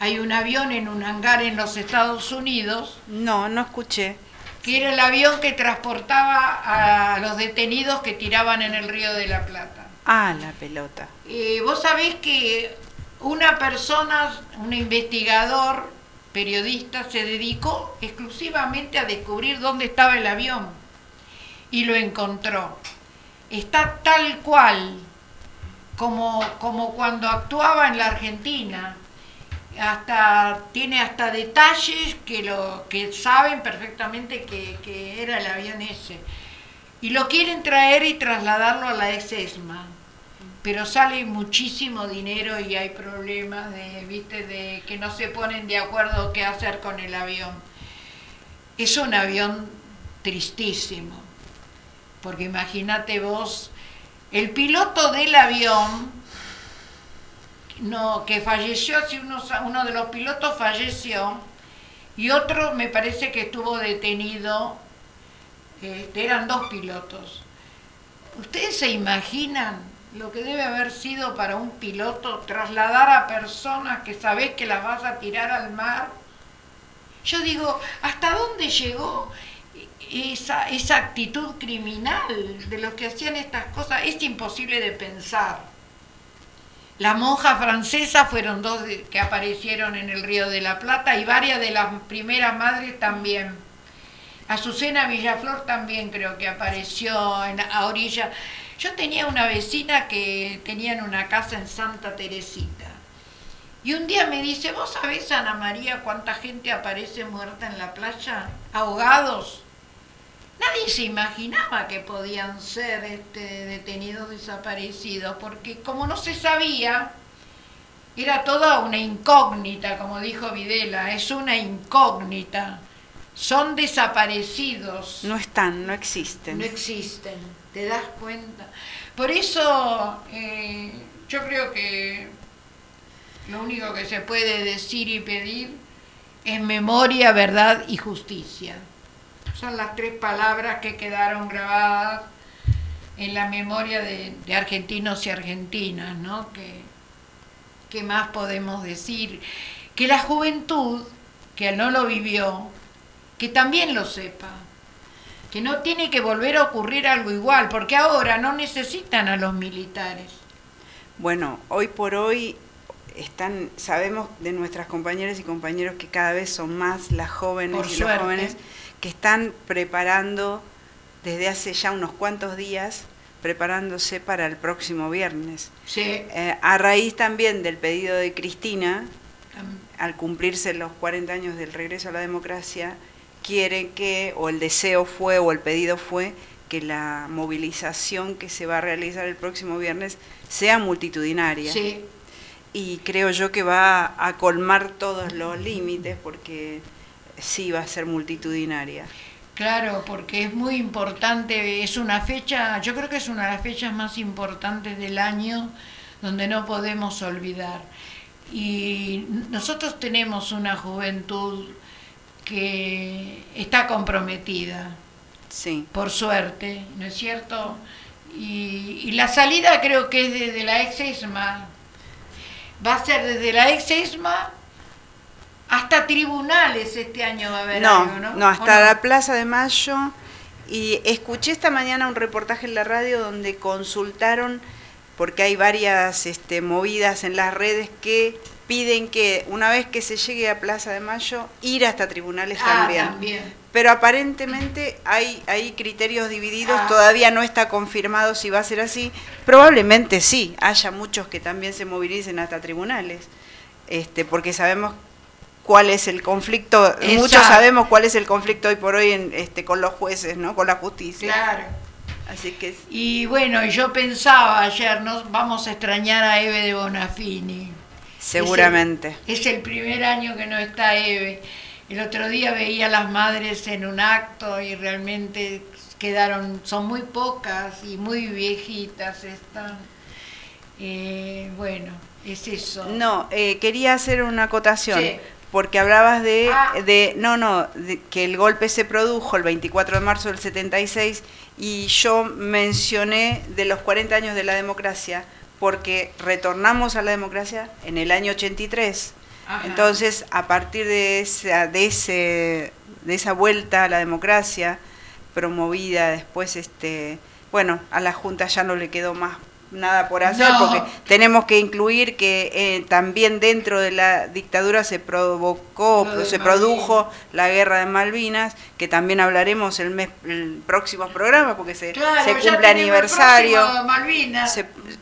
Hay un avión en un hangar en los Estados Unidos. No, no escuché que era el avión que transportaba a los detenidos que tiraban en el río de la Plata. Ah, la pelota. Eh, vos sabés que una persona, un investigador, periodista, se dedicó exclusivamente a descubrir dónde estaba el avión y lo encontró. Está tal cual como, como cuando actuaba en la Argentina hasta tiene hasta detalles que lo que saben perfectamente que, era el avión ese. Y lo quieren traer y trasladarlo a la ESESMA pero sale muchísimo dinero y hay problemas de viste de que no se ponen de acuerdo qué hacer con el avión. Es un avión tristísimo. Porque imagínate vos el piloto del avión no, que falleció, si uno, de los pilotos falleció y otro me parece que estuvo detenido, este, eran dos pilotos. ¿Ustedes se imaginan lo que debe haber sido para un piloto trasladar a personas que sabés que las vas a tirar al mar Yo digo, ¿hasta dónde llegó esa, esa actitud criminal de los que hacían estas cosas? Es imposible de pensar. La monja francesa fueron dos que aparecieron en el Río de la Plata y varias de las primeras madres también. Azucena Villaflor también creo que apareció en, a orilla. Yo tenía una vecina que tenía una casa en Santa Teresita. Y un día me dice, ¿vos sabés, Ana María, cuánta gente aparece muerta en la playa? Ahogados. Nadie se imaginaba que podían ser este, detenidos desaparecidos, porque como no se sabía, era toda una incógnita, como dijo Videla, es una incógnita. Son desaparecidos. No están, no existen. No existen, ¿te das cuenta? Por eso eh, yo creo que lo único que se puede decir y pedir es memoria, verdad y justicia. Son las tres palabras que quedaron grabadas en la memoria de, argentinos y argentinas, ¿no? Que, ¿Qué más podemos decir? Que la juventud, que no lo vivió, que también lo sepa, que no tiene que volver a ocurrir algo igual, porque ahora no necesitan a los militares. Bueno, hoy por hoy están, sabemos de nuestras compañeras y compañeros que cada vez son más las jóvenes y los jóvenes que están preparando desde hace ya unos cuantos días, preparándose para el próximo viernes. Sí. Eh, a raíz también del pedido de Cristina, al cumplirse los 40 años del regreso a la democracia, quieren que, o el deseo fue, o el pedido fue, que la movilización que se va a realizar el próximo viernes sea multitudinaria. Sí. Y creo yo que va a colmar todos los límites porque sí va a ser multitudinaria. Claro, porque es muy importante, es una fecha, yo creo que es una de las fechas más importantes del año donde no podemos olvidar. Y nosotros tenemos una juventud que está comprometida, sí. por suerte, ¿no es cierto? Y, la salida creo que es desde la ex ESMA, va a ser desde la ex ESMA hasta tribunales este año va a haber no, algo, ¿no? No, hasta la Plaza de Mayo. Y escuché esta mañana un reportaje en la radio donde consultaron, porque hay varias este, movidas en las redes que piden que una vez que se llegue a Plaza de Mayo, ir hasta tribunales ah, también. Pero aparentemente hay, hay criterios divididos, ah. todavía no está confirmado si va a ser así. Probablemente sí, haya muchos que también se movilicen hasta tribunales, este, porque sabemos cuál es el conflicto, muchos sabemos cuál es el conflicto hoy por hoy en, este, con los jueces, ¿no? con la justicia. Claro. Así que Y bueno, yo pensaba ayer, ¿no? vamos a extrañar a Eve de Bonafini. Seguramente. Es el, primer año que no está Eve. El otro día veía a las madres en un acto y realmente quedaron, son muy pocas y muy viejitas están. Eh, bueno, es eso. No, eh, quería hacer una acotación. Sí porque hablabas de, ah. de no, no, de que el golpe se produjo el 24 de marzo del 76 y yo mencioné de los 40 años de la democracia porque retornamos a la democracia en el año 83. Entonces, a partir de esa, de, ese, de esa vuelta a la democracia promovida después, este, bueno, a la Junta ya no le quedó más nada por hacer, porque tenemos que incluir que eh, también dentro de la dictadura se provocó, se produjo la guerra de Malvinas, que también hablaremos el mes el próximo programa, porque se, se cumple aniversario.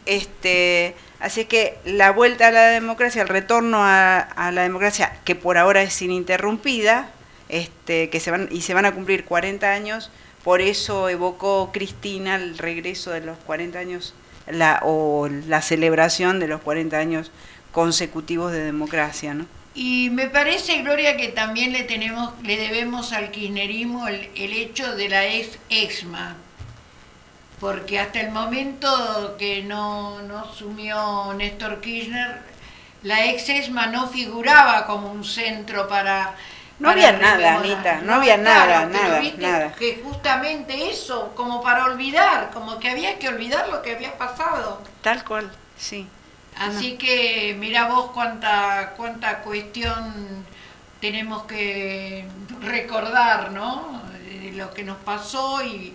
este, así que la vuelta a la democracia, el retorno a, a, la democracia, que por ahora es ininterrumpida, este, que se van, y se van a cumplir 40 años, por eso evocó Cristina el regreso de los 40 años la, o la celebración de los 40 años consecutivos de democracia, ¿no? Y me parece, Gloria, que también le tenemos, le debemos al kirchnerismo el, hecho de la ex exma, porque hasta el momento que no, no asumió Néstor Kirchner, la ex exma no figuraba como un centro para no había nada, Anita, no, había nada, nada, nada. Que justamente eso, como para olvidar, como que había que olvidar lo que había pasado. Tal cual, sí. Así que mira vos cuánta, cuánta cuestión tenemos que recordar, ¿no? lo que nos pasó y,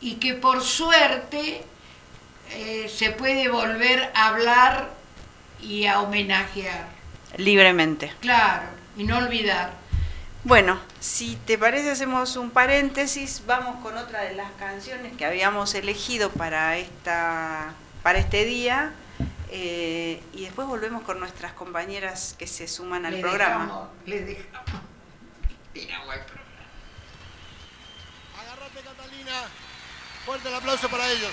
y que por suerte eh, se puede volver a hablar y a homenajear. Libremente. Claro, y no olvidar. Bueno, si te parece hacemos un paréntesis, vamos con otra de las canciones que habíamos elegido para, esta, para este día eh, y después volvemos con nuestras compañeras que se suman al programa. le dejamos. Agárrate Catalina, fuerte el aplauso para ellos.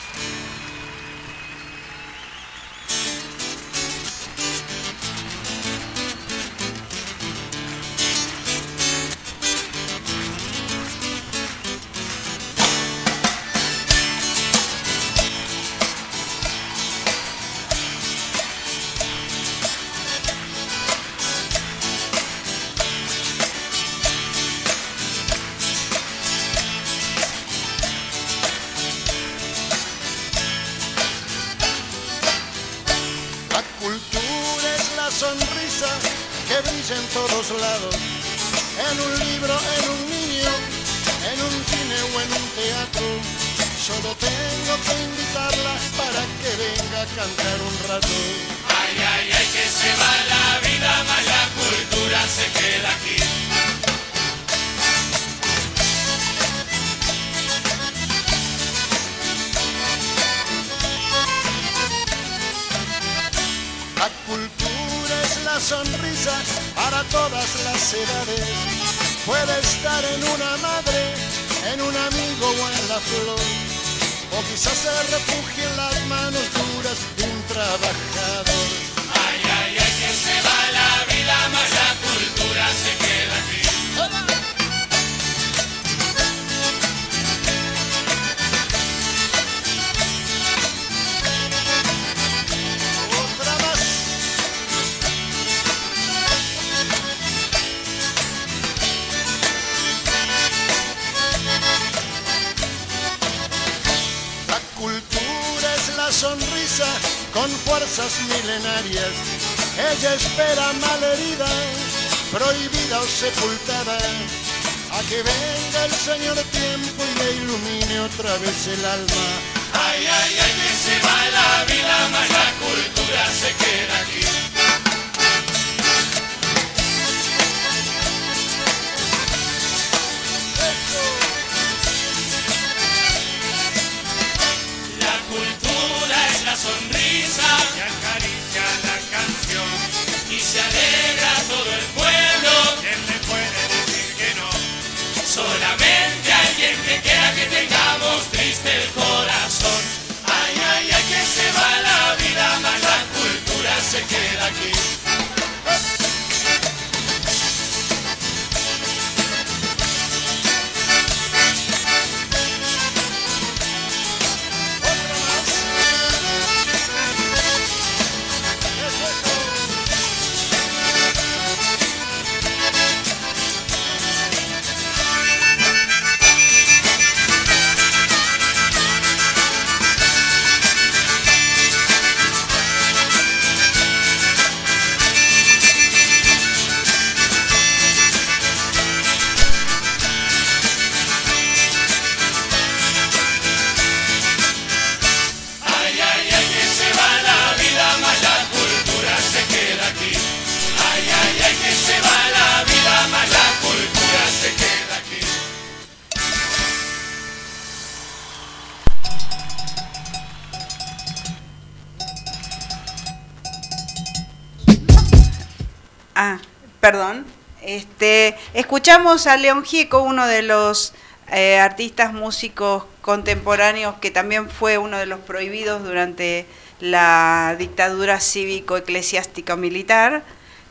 Perdón, este, escuchamos a León Gieco, uno de los eh, artistas músicos contemporáneos que también fue uno de los prohibidos durante la dictadura cívico-eclesiástica militar.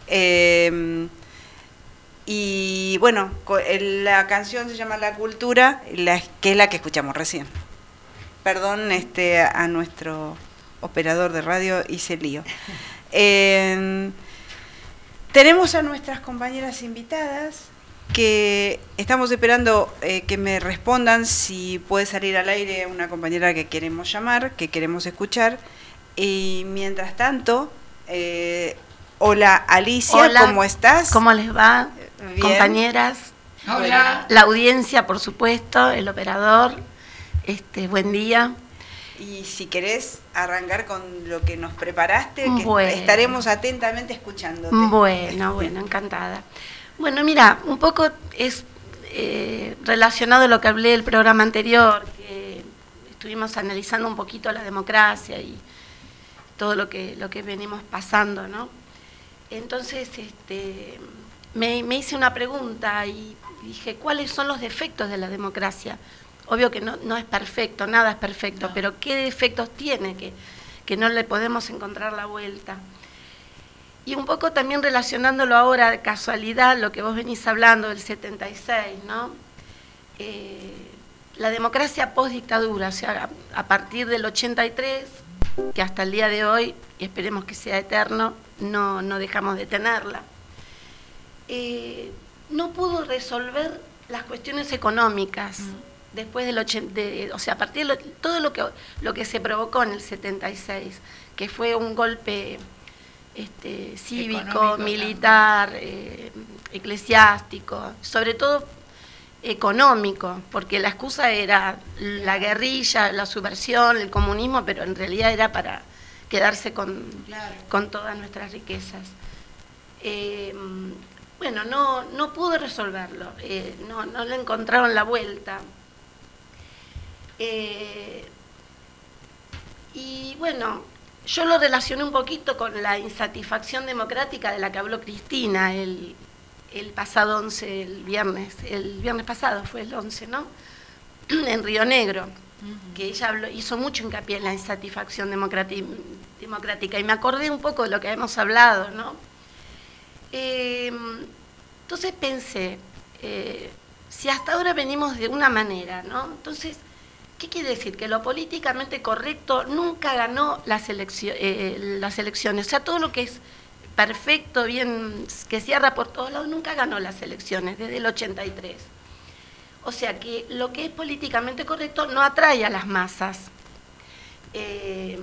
Em, y bueno, la canción se llama La Cultura, que es la que escuchamos recién. Perdón este, a nuestro operador de radio, hice lío. tenemos a nuestras compañeras invitadas que estamos esperando eh, que me respondan si puede salir al aire una compañera que queremos llamar, que queremos escuchar. Y mientras tanto, eh, Hola Alicia, Hola. ¿cómo estás? ¿Cómo les va, Bien. compañeras? Hola. La audiencia, por supuesto, el operador. Este, buen día. Y si querés arrancar con lo que nos preparaste, que Bueno. estaremos atentamente escuchándote. Bueno, bueno, encantada. Bueno, mira, un poco es eh, relacionado a lo que hablé el programa anterior, que estuvimos analizando un poquito la democracia y todo lo que, lo que venimos pasando, ¿no? Entonces, este, me, me hice una pregunta y dije, ¿cuáles son los defectos de la democracia? Obvio que no, no es perfecto, nada es perfecto, pero ¿qué defectos tiene que, que no le podemos encontrar la vuelta? Y un poco también relacionándolo ahora, de casualidad, lo que vos venís hablando del 76, ¿no? Eh, la democracia post-dictadura, o sea, a, partir del 83, que hasta el día de hoy, y esperemos que sea eterno, no, no dejamos de tenerla, eh, no pudo resolver las cuestiones económicas. Después del 80, de- o sea, a partir de lo- todo lo que, lo que se provocó en el 76, que fue un golpe este, cívico, Económico militar, eh, eclesiástico, sobre todo económico, porque la excusa era la guerrilla, la subversión, el comunismo, pero en realidad era para quedarse con, Claro. con todas nuestras riquezas. Eh, bueno, no, no pudo resolverlo, eh, no, no le encontraron la vuelta. Eh, y bueno, yo lo relacioné un poquito con la insatisfacción democrática de la que habló Cristina el, el pasado 11, el viernes, el viernes pasado fue el 11, ¿no? en Río Negro, que ella habló- hizo mucho hincapié en la insatisfacción democrática. Y me acordé un poco de lo que hemos hablado, ¿no? Eh, entonces pensé, eh, si hasta ahora venimos de una manera, ¿no? Entonces, ¿qué quiere decir? Que lo políticamente correcto nunca ganó las, eleccio- eh, las elecciones. O sea, todo lo que es perfecto, bien, que cierra por todos lados, nunca ganó las elecciones, desde el 83. O sea que lo que es políticamente correcto no atrae a las masas. Eh,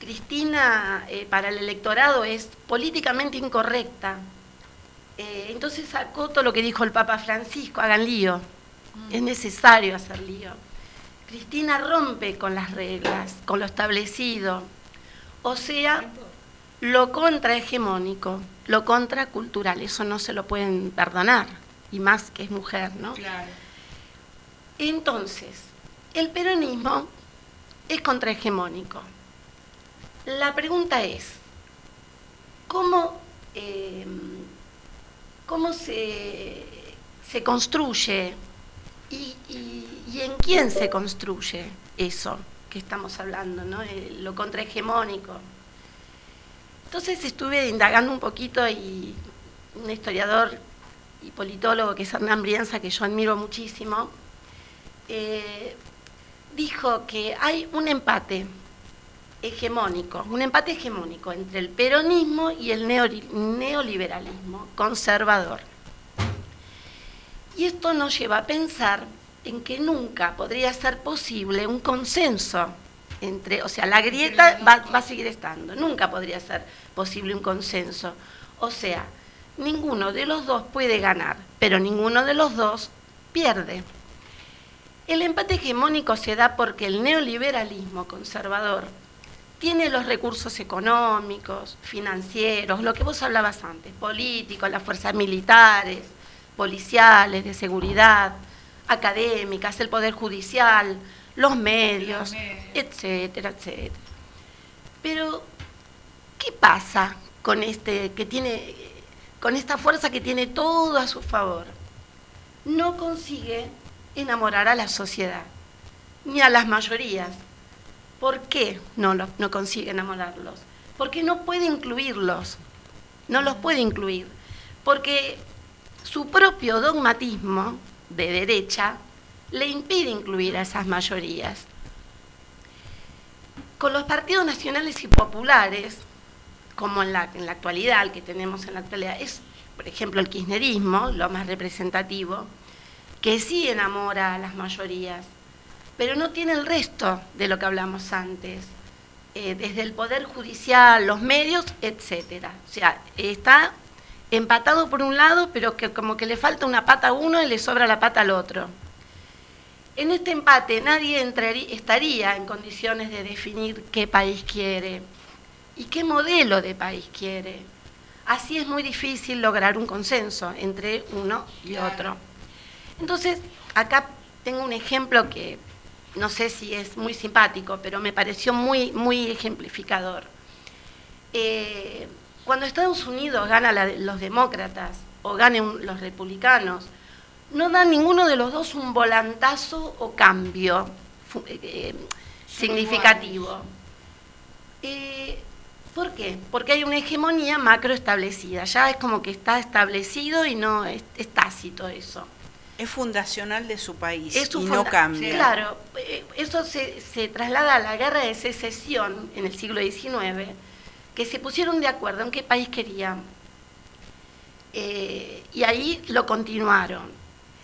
Cristina eh, para el electorado es políticamente incorrecta. Eh, entonces acoto lo que dijo el Papa Francisco, hagan lío. Es necesario hacer lío. Cristina rompe con las reglas, con lo establecido. O sea, lo contrahegemónico, lo contracultural, eso no se lo pueden perdonar, y más que es mujer, ¿no? Claro. Entonces, el peronismo es contrahegemónico. La pregunta es, ¿cómo, eh, cómo se, se construye y, en quién se construye eso que estamos hablando, ¿no? Eh, lo contrahegemónico? Entonces estuve indagando un poquito y un historiador y politólogo que es Hernán Brianza, que yo admiro muchísimo, eh, dijo que hay un empate hegemónico, un empate hegemónico entre el peronismo y el neoliberalismo conservador. Y esto nos lleva a pensar en que nunca podría ser posible un consenso entre, o sea, la grieta va, va a seguir estando, nunca podría ser posible un consenso. O sea, ninguno de los dos puede ganar, pero ninguno de los dos pierde. El empate hegemónico se da porque el neoliberalismo conservador tiene los recursos económicos, financieros, lo que vos hablabas antes, políticos, las fuerzas militares, policiales, de seguridad, académicas, el poder judicial, los medios, medios. etcétera, etcétera. Pero, ¿qué pasa con este que tiene con esta fuerza que tiene todo a su favor? No consigue enamorar a la sociedad, ni a las mayorías. ¿Por qué no, lo- no consigue enamorarlos? Porque no puede incluirlos, no los puede incluir, porque su propio dogmatismo de derecha le impide incluir a esas mayorías. Con los partidos nacionales y populares, como en la, en la actualidad, el que tenemos en la actualidad, es, por ejemplo, el kirchnerismo, lo más representativo, que sí enamora a las mayorías, pero no tiene el resto de lo que hablamos antes. eh, desde el Poder Judicial, los medios, etcétera. O sea, está empatado por un lado, pero que como que le falta una pata a uno y le sobra la pata al otro. En este empate nadie entraría, estaría en condiciones de definir qué país quiere y qué modelo de país quiere. Así es muy difícil lograr un consenso entre uno y otro. Entonces, acá tengo un ejemplo que no sé si es muy simpático, pero me pareció muy, muy ejemplificador. Eh, cuando Estados Unidos gana los demócratas o ganen los republicanos, no da ninguno de los dos un volantazo o cambio eh, significativo. Eh, ¿Por qué? Porque hay una hegemonía macro establecida, ya es como que está establecido y no es, tácito eso. Es fundacional de su país y no cambia. Claro, eh, eso se, se, traslada a la guerra de secesión en el siglo XIX, que se pusieron de acuerdo en qué país querían. y ahí lo continuaron.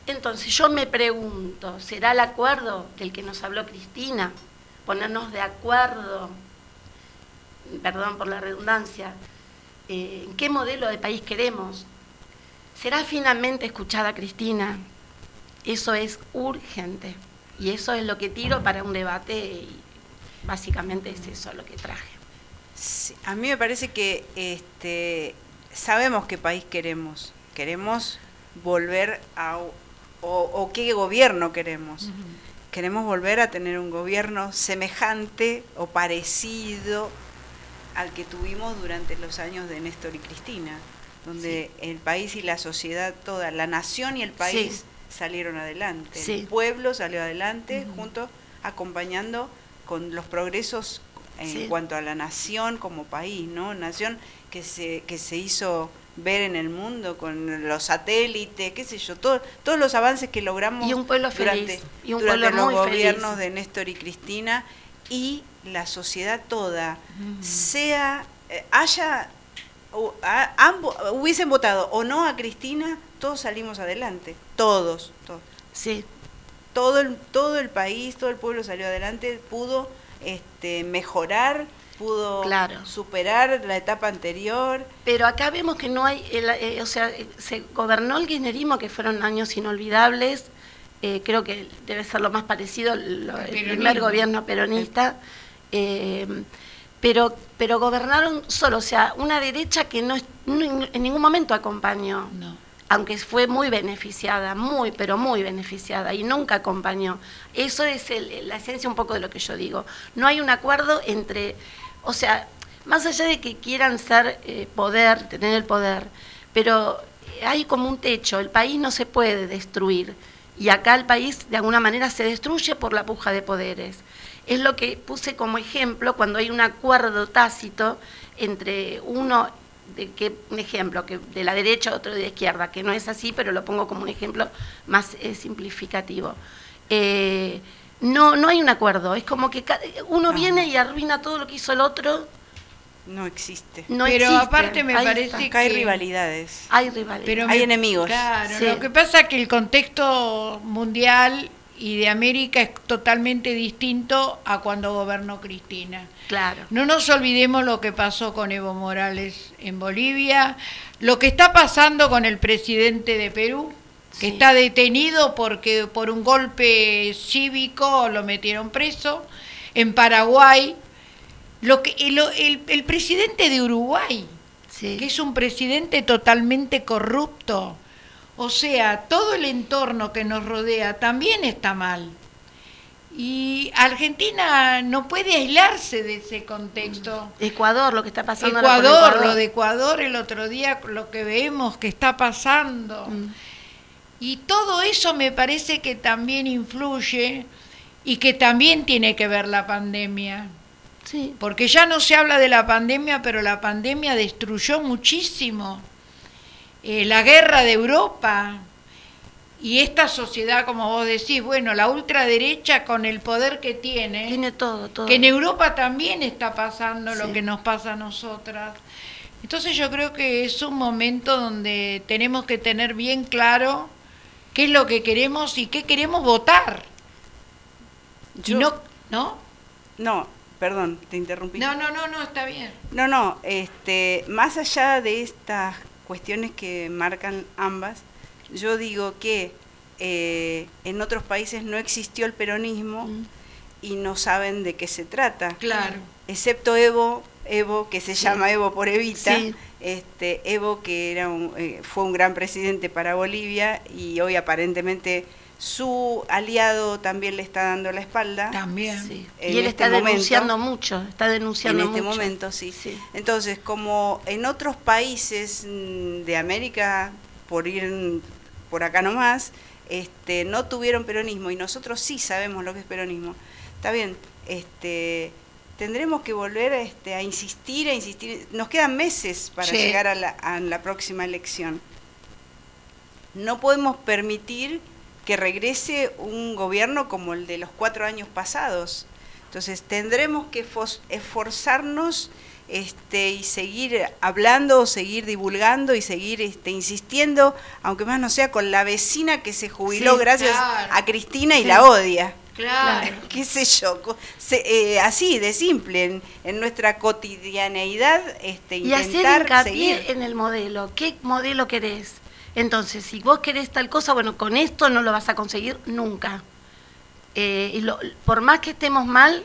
Entonces yo me pregunto, ¿será el acuerdo del que nos habló Cristina? Ponernos de acuerdo, perdón por la redundancia, eh, en qué modelo de país queremos. ¿Será finalmente escuchada Cristina? Eso es urgente y eso es lo que tiro para un debate y básicamente es eso lo que traje. A mí me parece que este, sabemos qué país queremos. Queremos volver a o, qué gobierno queremos. Queremos volver a tener un gobierno semejante o parecido al que tuvimos durante los años de Néstor y Cristina, donde el país y la sociedad toda, la nación y el país salieron adelante. El pueblo salió adelante junto acompañando con los progresos en cuanto a la nación como país, ¿no? Nación que se, que se hizo ver en el mundo con los satélites, qué sé yo, todos los avances que logramos y un pueblo durante, y un durante los gobiernos de Néstor y Cristina y la sociedad toda, sea, eh, haya, hubiesen votado o no a Cristina, todos salimos adelante, todos, todos. Sí. Todo el, todo el país, todo el pueblo salió adelante, pudo este, mejorar pudo superar la etapa anterior. Pero acá vemos que no hay, eh, o sea, se gobernó el kirchnerismo, que fueron años inolvidables, eh, creo que debe ser lo más parecido al primer gobierno peronista, eh, pero, pero gobernaron solo, o sea, una derecha que no, en ningún momento acompañó. Aunque fue muy beneficiada, muy, pero muy beneficiada, y nunca acompañó. Eso es la esencia un poco de lo que yo digo. No hay un acuerdo entre o sea, más allá de que quieran ser eh, poder, tener el poder, pero hay como un techo, el país no se puede destruir. Y acá el país de alguna manera se destruye por la puja de poderes. Es lo que puse como ejemplo cuando hay un acuerdo tácito entre uno, de que, un ejemplo, que de la derecha, otro de la izquierda, que no es así, pero lo pongo como un ejemplo más eh, simplificativo. Eh, no, no hay un acuerdo, es como que uno viene y arruina todo lo que hizo el otro. No existe. No pero aparte me parece que hay rivalidades. Hay rivalidades. Pero hay enemigos. Claro, lo que pasa es que el contexto mundial y de América es totalmente distinto a cuando gobernó Cristina. Claro. No nos olvidemos lo que pasó con Evo Morales en Bolivia, lo que está pasando con el presidente de Perú, que está detenido porque por un golpe cívico lo metieron preso. En Paraguay, lo que el, el, presidente de Uruguay, que es un presidente totalmente corrupto, o sea, todo el entorno que nos rodea también está mal. Y Argentina no puede aislarse de ese contexto. Ecuador, lo que está pasando. Ecuador, lo de Ecuador el otro día, lo que vemos que está pasando. Mm. Y todo eso me parece que también influye y que también tiene que ver la pandemia. Sí. Porque ya no se habla de la pandemia, pero la pandemia destruyó muchísimo. Eh, la guerra de Europa y esta sociedad, como vos decís, bueno, la ultraderecha con el poder que tiene. Tiene todo, todo. Que en Europa también está pasando lo que nos pasa a nosotras. Entonces yo creo que es un momento donde tenemos que tener bien claro qué es lo que queremos y qué queremos votar. Yo, no, ¿no? No, perdón, te interrumpí. No, no, no, no, está bien. No, no, este, más allá de estas cuestiones que marcan ambas, yo digo que eh, en otros países no existió el peronismo Mm. y no saben de qué se trata. Claro. Excepto Evo, Evo que se Sí. llama Evo por Evita, Sí. este, Evo que era un, eh, fue un gran presidente para Bolivia y hoy aparentemente su aliado también le está dando la espalda. También. Sí. En Y él este está momento- denunciando mucho, está En denunciando este mucho. momento, sí. Sí. Entonces, como en otros países mm, de América, por ir por acá nomás, este, no tuvieron peronismo y nosotros sí sabemos lo que es peronismo. Está bien, este, tendremos que volver este, a insistir, a insistir. Nos quedan meses para Sí. llegar a la, a la próxima elección. No podemos permitir que regrese un gobierno como el de los cuatro años pasados. Entonces tendremos que esforzarnos este, y seguir hablando, seguir divulgando y seguir este, insistiendo, aunque más no sea con la vecina que se jubiló Sí, gracias claro. a Cristina y Sí. la odia. Claro. Claro. qué sé yo, se- eh, así de simple, en, en nuestra cotidianeidad, este, Y hacer intentar hincapié seguir. en el modelo. ¿Qué modelo querés? Entonces, si vos querés tal cosa, bueno, con esto no lo vas a conseguir nunca. Eh, y lo- por más que estemos mal,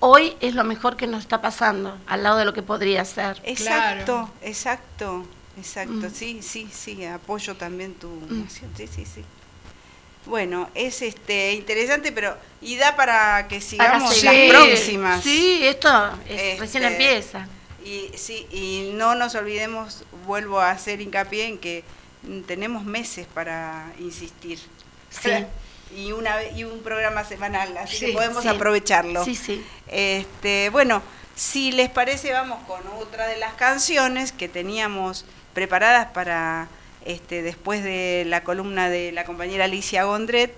hoy es lo mejor que nos está pasando, al lado de lo que podría ser. Exacto, Claro. exacto, exacto. Mm. Sí, sí, sí, apoyo también tu moción. Sí, sí, sí. Bueno, es este interesante, pero y da para que sigamos las próximas. Sí, esto es- Este, recién empieza. Y sí, y no nos olvidemos, vuelvo a hacer hincapié en que mm, tenemos meses para insistir. Sí. Y una y un programa semanal, así que podemos sí. aprovecharlo. Sí, sí. Este, bueno, si les parece, vamos con otra de las canciones que teníamos preparadas para este, después de la columna de la compañera Alicia Gondret,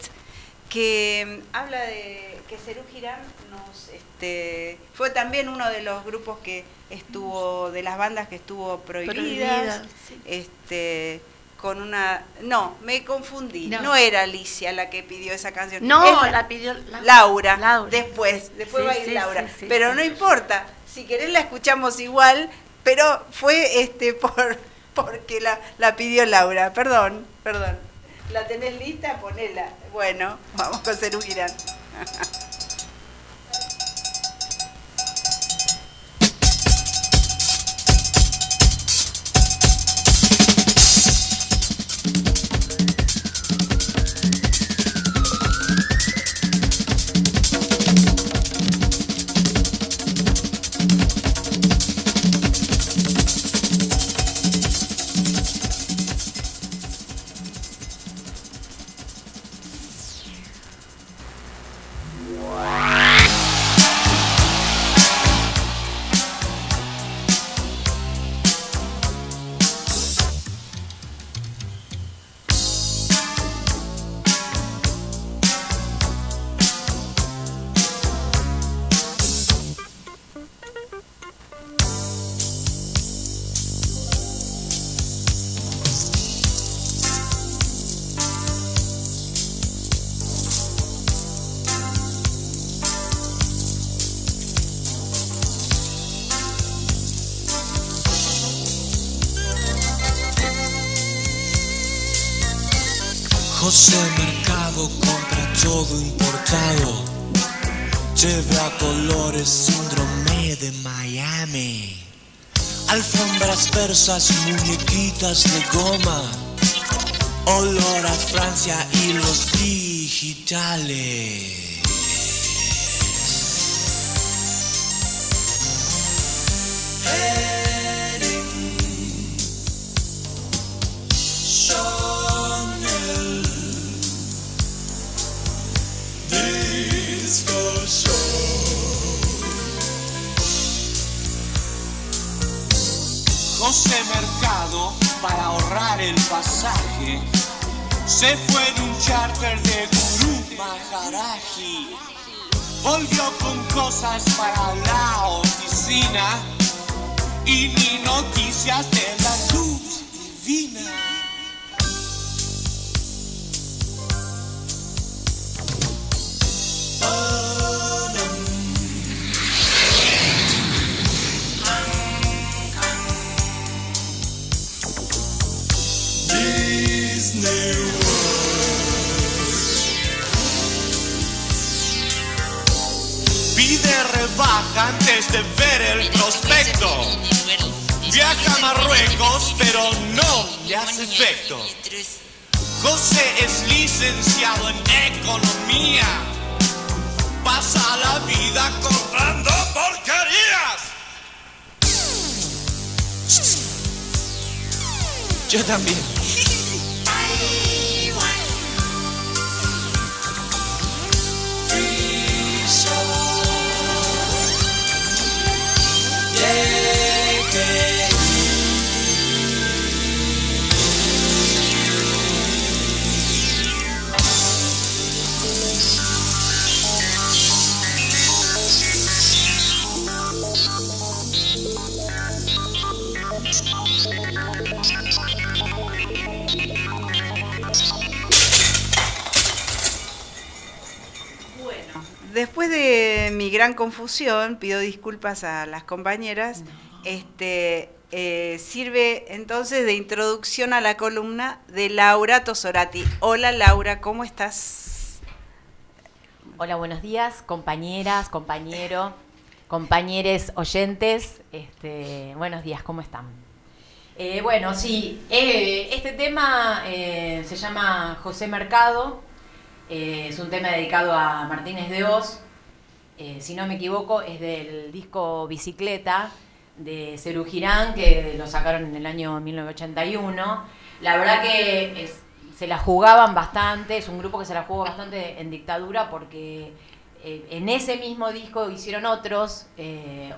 que mm, habla de que Cerú Girán nos este, fue también uno de los grupos que estuvo, de las bandas que estuvo prohibidas, Prohibidas, sí. este con una no, me confundí, no. No. era Alicia la que pidió esa canción. No, Es la pidió la- Laura, Laura. después, después Sí, va a ir sí, Laura. sí, pero no importa, si querés la escuchamos igual, pero fue este por porque la, la pidió Laura. Perdón, perdón. ¿La tenés lista? Ponela. Bueno, vamos con Cerú Girán. Persas, muñequitas de goma. Olor a Francia y los digitales. Se fue en un charter de Gurú Maharaji. Volvió con cosas para la oficina y ni noticias de prospecto. Viaja a Marruecos, pero no le hace efecto. José es licenciado en economía. Pasa la vida comprando porquerías. Yo también. Después de mi gran confusión, pido disculpas a las compañeras. Este eh, sirve entonces de introducción a la columna de Laura Tosorati. Hola Laura, ¿cómo estás? Hola, buenos días, compañeras, compañero, compañeres oyentes. Este, buenos días, ¿cómo están? Eh, bueno, sí, eh, este tema eh, se llama José Mercado. Eh, es un tema dedicado a Martínez de Oz. Eh, si no me equivoco, es del disco Bicicleta de Cerú Girán, que lo sacaron en el año 1981. La verdad que se la jugaban bastante, es un grupo que se la jugó bastante en dictadura porque eh, en ese mismo disco hicieron otros,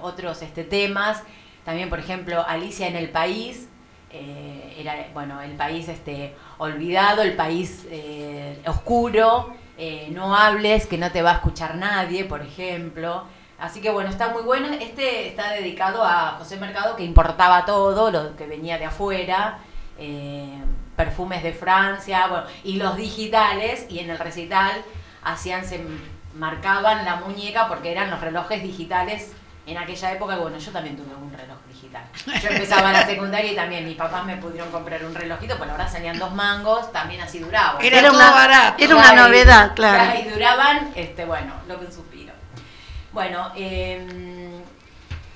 otros este, temas. También, por ejemplo, Alicia en el País, eh, era, bueno, el país este, olvidado, el país eh, oscuro, eh, no hables, que no te va a escuchar nadie, por ejemplo. Así que bueno, está muy bueno. Este está dedicado a José Mercado, que importaba todo, lo que venía de afuera, perfumes de Francia, bueno, y los digitales, y en el recital hacían, se marcaban la muñeca porque eran los relojes digitales en aquella época. Bueno, yo también tuve un reloj digital. Yo empezaba la secundaria y también mis papás me pudieron comprar un relojito, pues la verdad salían dos mangos, también así duraba. Era Era todo una- barato. era una novedad, claro. Y duraban, este, bueno, lo que un suspiro. Bueno, eh,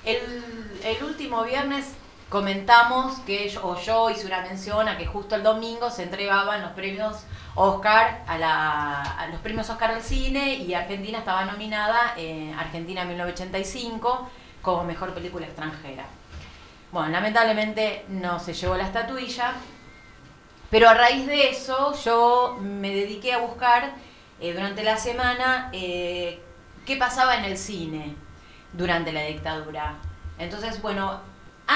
el, el último viernes comentamos que yo, o yo hice una mención a que justo el domingo se entregaban los premios Oscar a, los premios Oscar al cine y Argentina estaba nominada en Argentina 1985 como mejor película extranjera. Bueno, lamentablemente no se llevó la estatuilla, pero a raíz de eso yo me dediqué a buscar eh, durante la semana eh, qué pasaba en el cine durante la dictadura. Entonces, bueno,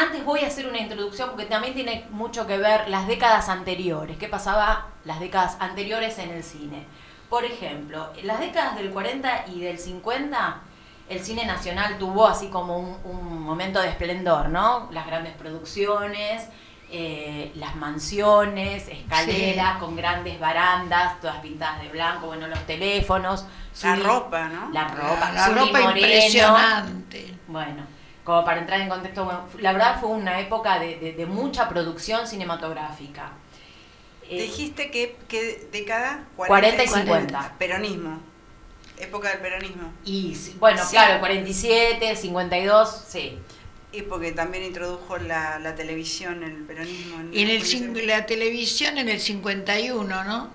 antes voy a hacer una introducción porque también tiene mucho que ver las décadas anteriores, qué pasaba las décadas anteriores en el cine. Por ejemplo, en las décadas del 40 y del 50, el cine nacional tuvo así como un, un momento de esplendor, ¿no? Las grandes producciones, eh, las mansiones, escaleras con grandes barandas, todas pintadas de blanco, bueno, los teléfonos. La ropa, ¿no? La ropa, la ropa Moreno. impresionante. Bueno, como para entrar en contexto, bueno, la verdad fue una época de, de- de mucha producción cinematográfica. Eh, Dijiste que, que década 40 y 50. Peronismo. Época del peronismo. y bueno, Sí. claro, 47, 52, sí. Y porque también introdujo la, la televisión, el peronismo. Y en el César. la televisión en el 51, ¿no?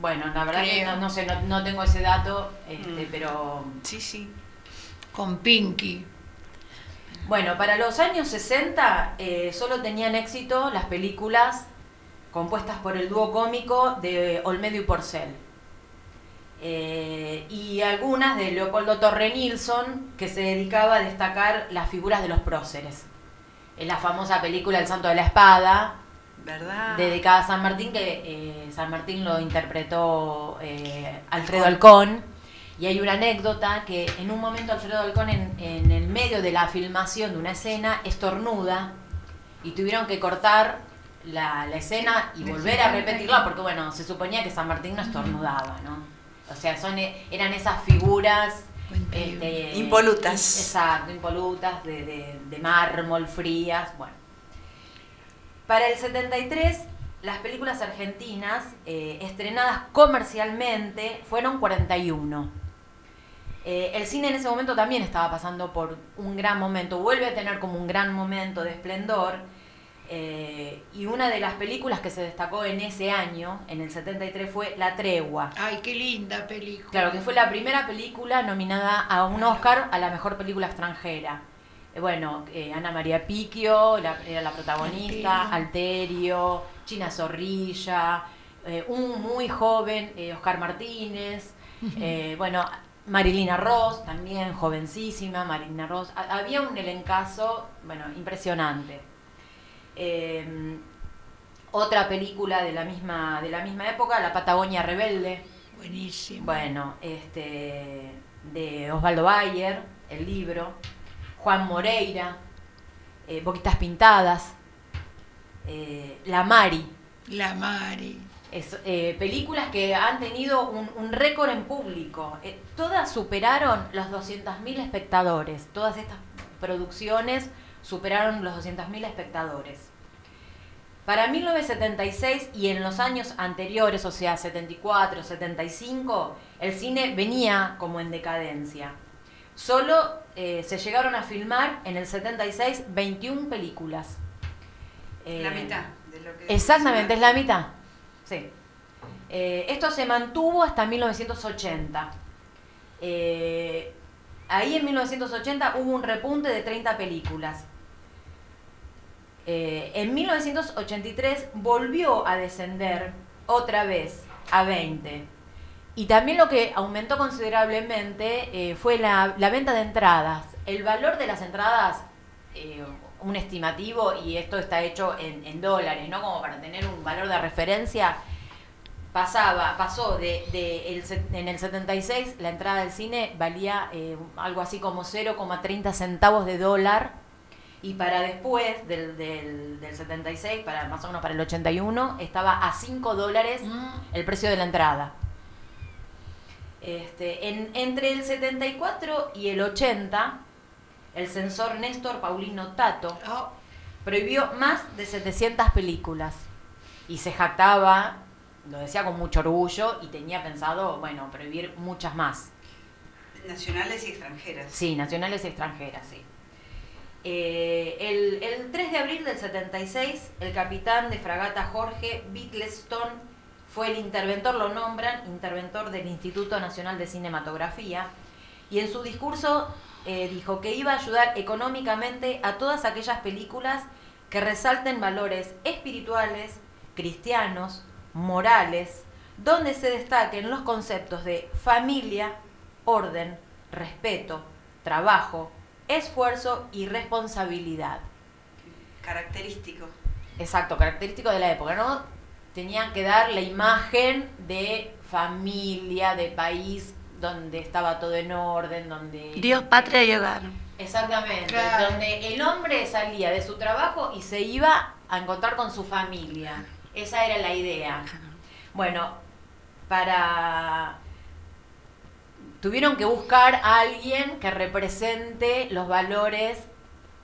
Bueno, la verdad que Creo. no, no sé, no, no tengo ese dato, este, Mm. pero Sí, sí. Con Pinky. Bueno, para los años 60 eh, solo tenían éxito las películas compuestas por el dúo cómico de Olmedo y Porcel. Eh, y algunas de Leopoldo Torre Nilsson, que se dedicaba a destacar las figuras de los próceres. En la famosa película El Santo de la Espada, ¿Verdad? dedicada a San Martín, que eh, San Martín lo interpretó eh, Alfredo Alcón. Y hay una anécdota que en un momento Alfredo Alcón en, en el medio de la filmación de una escena estornuda y tuvieron que cortar la, la escena y volver a repetirla porque bueno, se suponía que San Martín no estornudaba, ¿no? O sea, son, e- eran esas figuras este, Impolutas. Exacto, impolutas, de, de- de mármol, frías, bueno. Para el 73, las películas argentinas eh, estrenadas comercialmente fueron 41. Eh, el cine en ese momento también estaba pasando por un gran momento, vuelve a tener como un gran momento de esplendor. eh, y una de las películas que se destacó en ese año, en el 73, fue La Tregua. Ay, qué linda película. Claro, que fue la primera película nominada a un Oscar a la mejor película extranjera. Eh, bueno, eh, Ana María Picchio la- era la protagonista, Alterio, China Zorrilla, un muy joven Oscar Martínez, bueno, Marilina Ross, también jovencísima, Marilina Ross. Ha- había un elencazo, bueno, impresionante. Eh, otra película de la misma de la misma época, La Patagonia Rebelde. Buenísimo. Bueno, este de Osvaldo Bayer, el libro, Juan Moreira, eh, Boquitas Pintadas, eh, La Mari. La Mari. Es, eh, películas que han tenido un, un récord en público. Eh, todas superaron los 200.000 espectadores. Todas estas producciones superaron los 200.000 espectadores. Para 1976 y en los años anteriores, o sea, 74, 75, el cine venía como en decadencia. Solo eh, se llegaron a filmar en el 76 21 películas. La mitad de lo que Exactamente, es la mitad. Sí. Eh, esto se mantuvo hasta 1980. Eh, ahí en 1980 hubo un repunte de 30 películas. Eh, en 1983 volvió a descender otra vez a 20. Y también lo que aumentó considerablemente fue la, venta de entradas. El valor de las entradas, un estimativo, y esto está hecho en, en dólares, ¿no? Como para tener un valor de referencia, pasaba, pasó de, de el, en el 76 la entrada del cine valía eh, algo así como 0,30 centavos de dólar y para después del, del, del 76, para más o menos para el 81, estaba a 5 dólares el precio de la entrada. Este, en, entre el 74 y el 80, el censor Néstor Paulino Tato Oh, prohibió más de 700 películas y se jactaba, lo decía con mucho orgullo y tenía pensado, bueno, prohibir muchas más. Nacionales y extranjeras. Sí, nacionales y extranjeras, sí. Eh, el, el 3 de abril del 76, el capitán de fragata Jorge Bittleston fue el interventor, lo nombran, interventor del Instituto Nacional de Cinematografía, y en su discurso eh, dijo que iba a ayudar económicamente a todas aquellas películas que resalten valores espirituales, cristianos, morales, donde se destaquen los conceptos de familia, orden, respeto, trabajo, esfuerzo y responsabilidad. Característico. Exacto, característico de la época, ¿no? Tenían que dar la imagen de familia, de país donde estaba todo en orden, donde... Dios, patria y hogar. Exactamente, Claro. donde el hombre salía de su trabajo y se iba a encontrar con su familia. Esa era la idea. Bueno, para... Tuvieron que buscar a alguien que represente los valores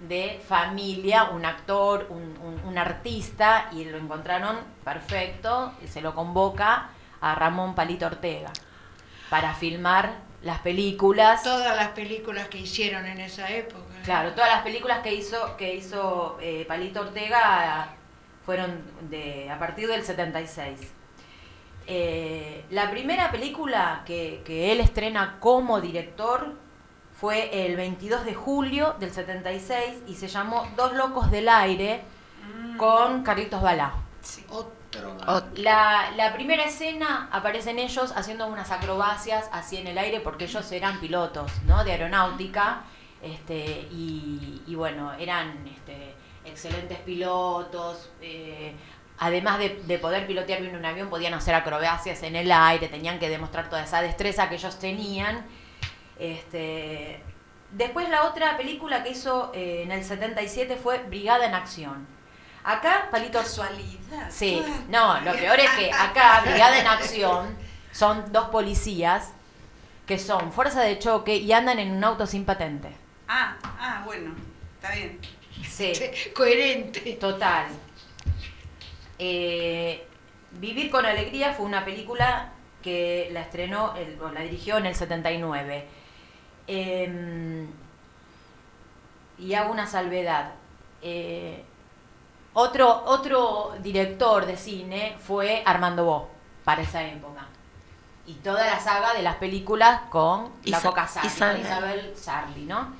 de familia, un actor, un, un- un artista, y lo encontraron perfecto, y se lo convoca a Ramón Palito Ortega para filmar las películas. todas las películas que hicieron en esa época. Claro, todas las películas que hizo que hizo eh, Palito Ortega fueron de a partir del 76. Eh, la primera película que, que él estrena como director fue el 22 de julio del 76 y se llamó Dos locos del aire con Carlitos Balá. La, la primera escena aparecen ellos haciendo unas acrobacias así en el aire porque ellos eran pilotos, ¿no? De aeronáutica. Este, y, y bueno, eran este, excelentes pilotos. eh, además de, de poder pilotear bien un avión, podían hacer acrobacias en el aire, tenían que demostrar toda esa destreza que ellos tenían. Este, después la otra película que hizo eh, en el 77 fue Brigada en Acción. Acá, Palito Casualidad. Sí, no, lo peor es que acá, Brigada en Acción, son dos policías que son fuerza de choque y andan en un auto sin patente. Ah, ah, bueno, está bien. Sí, Coherente. total. Eh, Vivir con Alegría fue una película que la estrenó, el- o la dirigió en el 79. Em, y hago una salvedad. Eh, otro, otro director de cine fue Armando Bo para esa época. Y toda la saga de las películas con la Isa- Coca Sarli, Isabel. con Isabel Sarli, ¿no?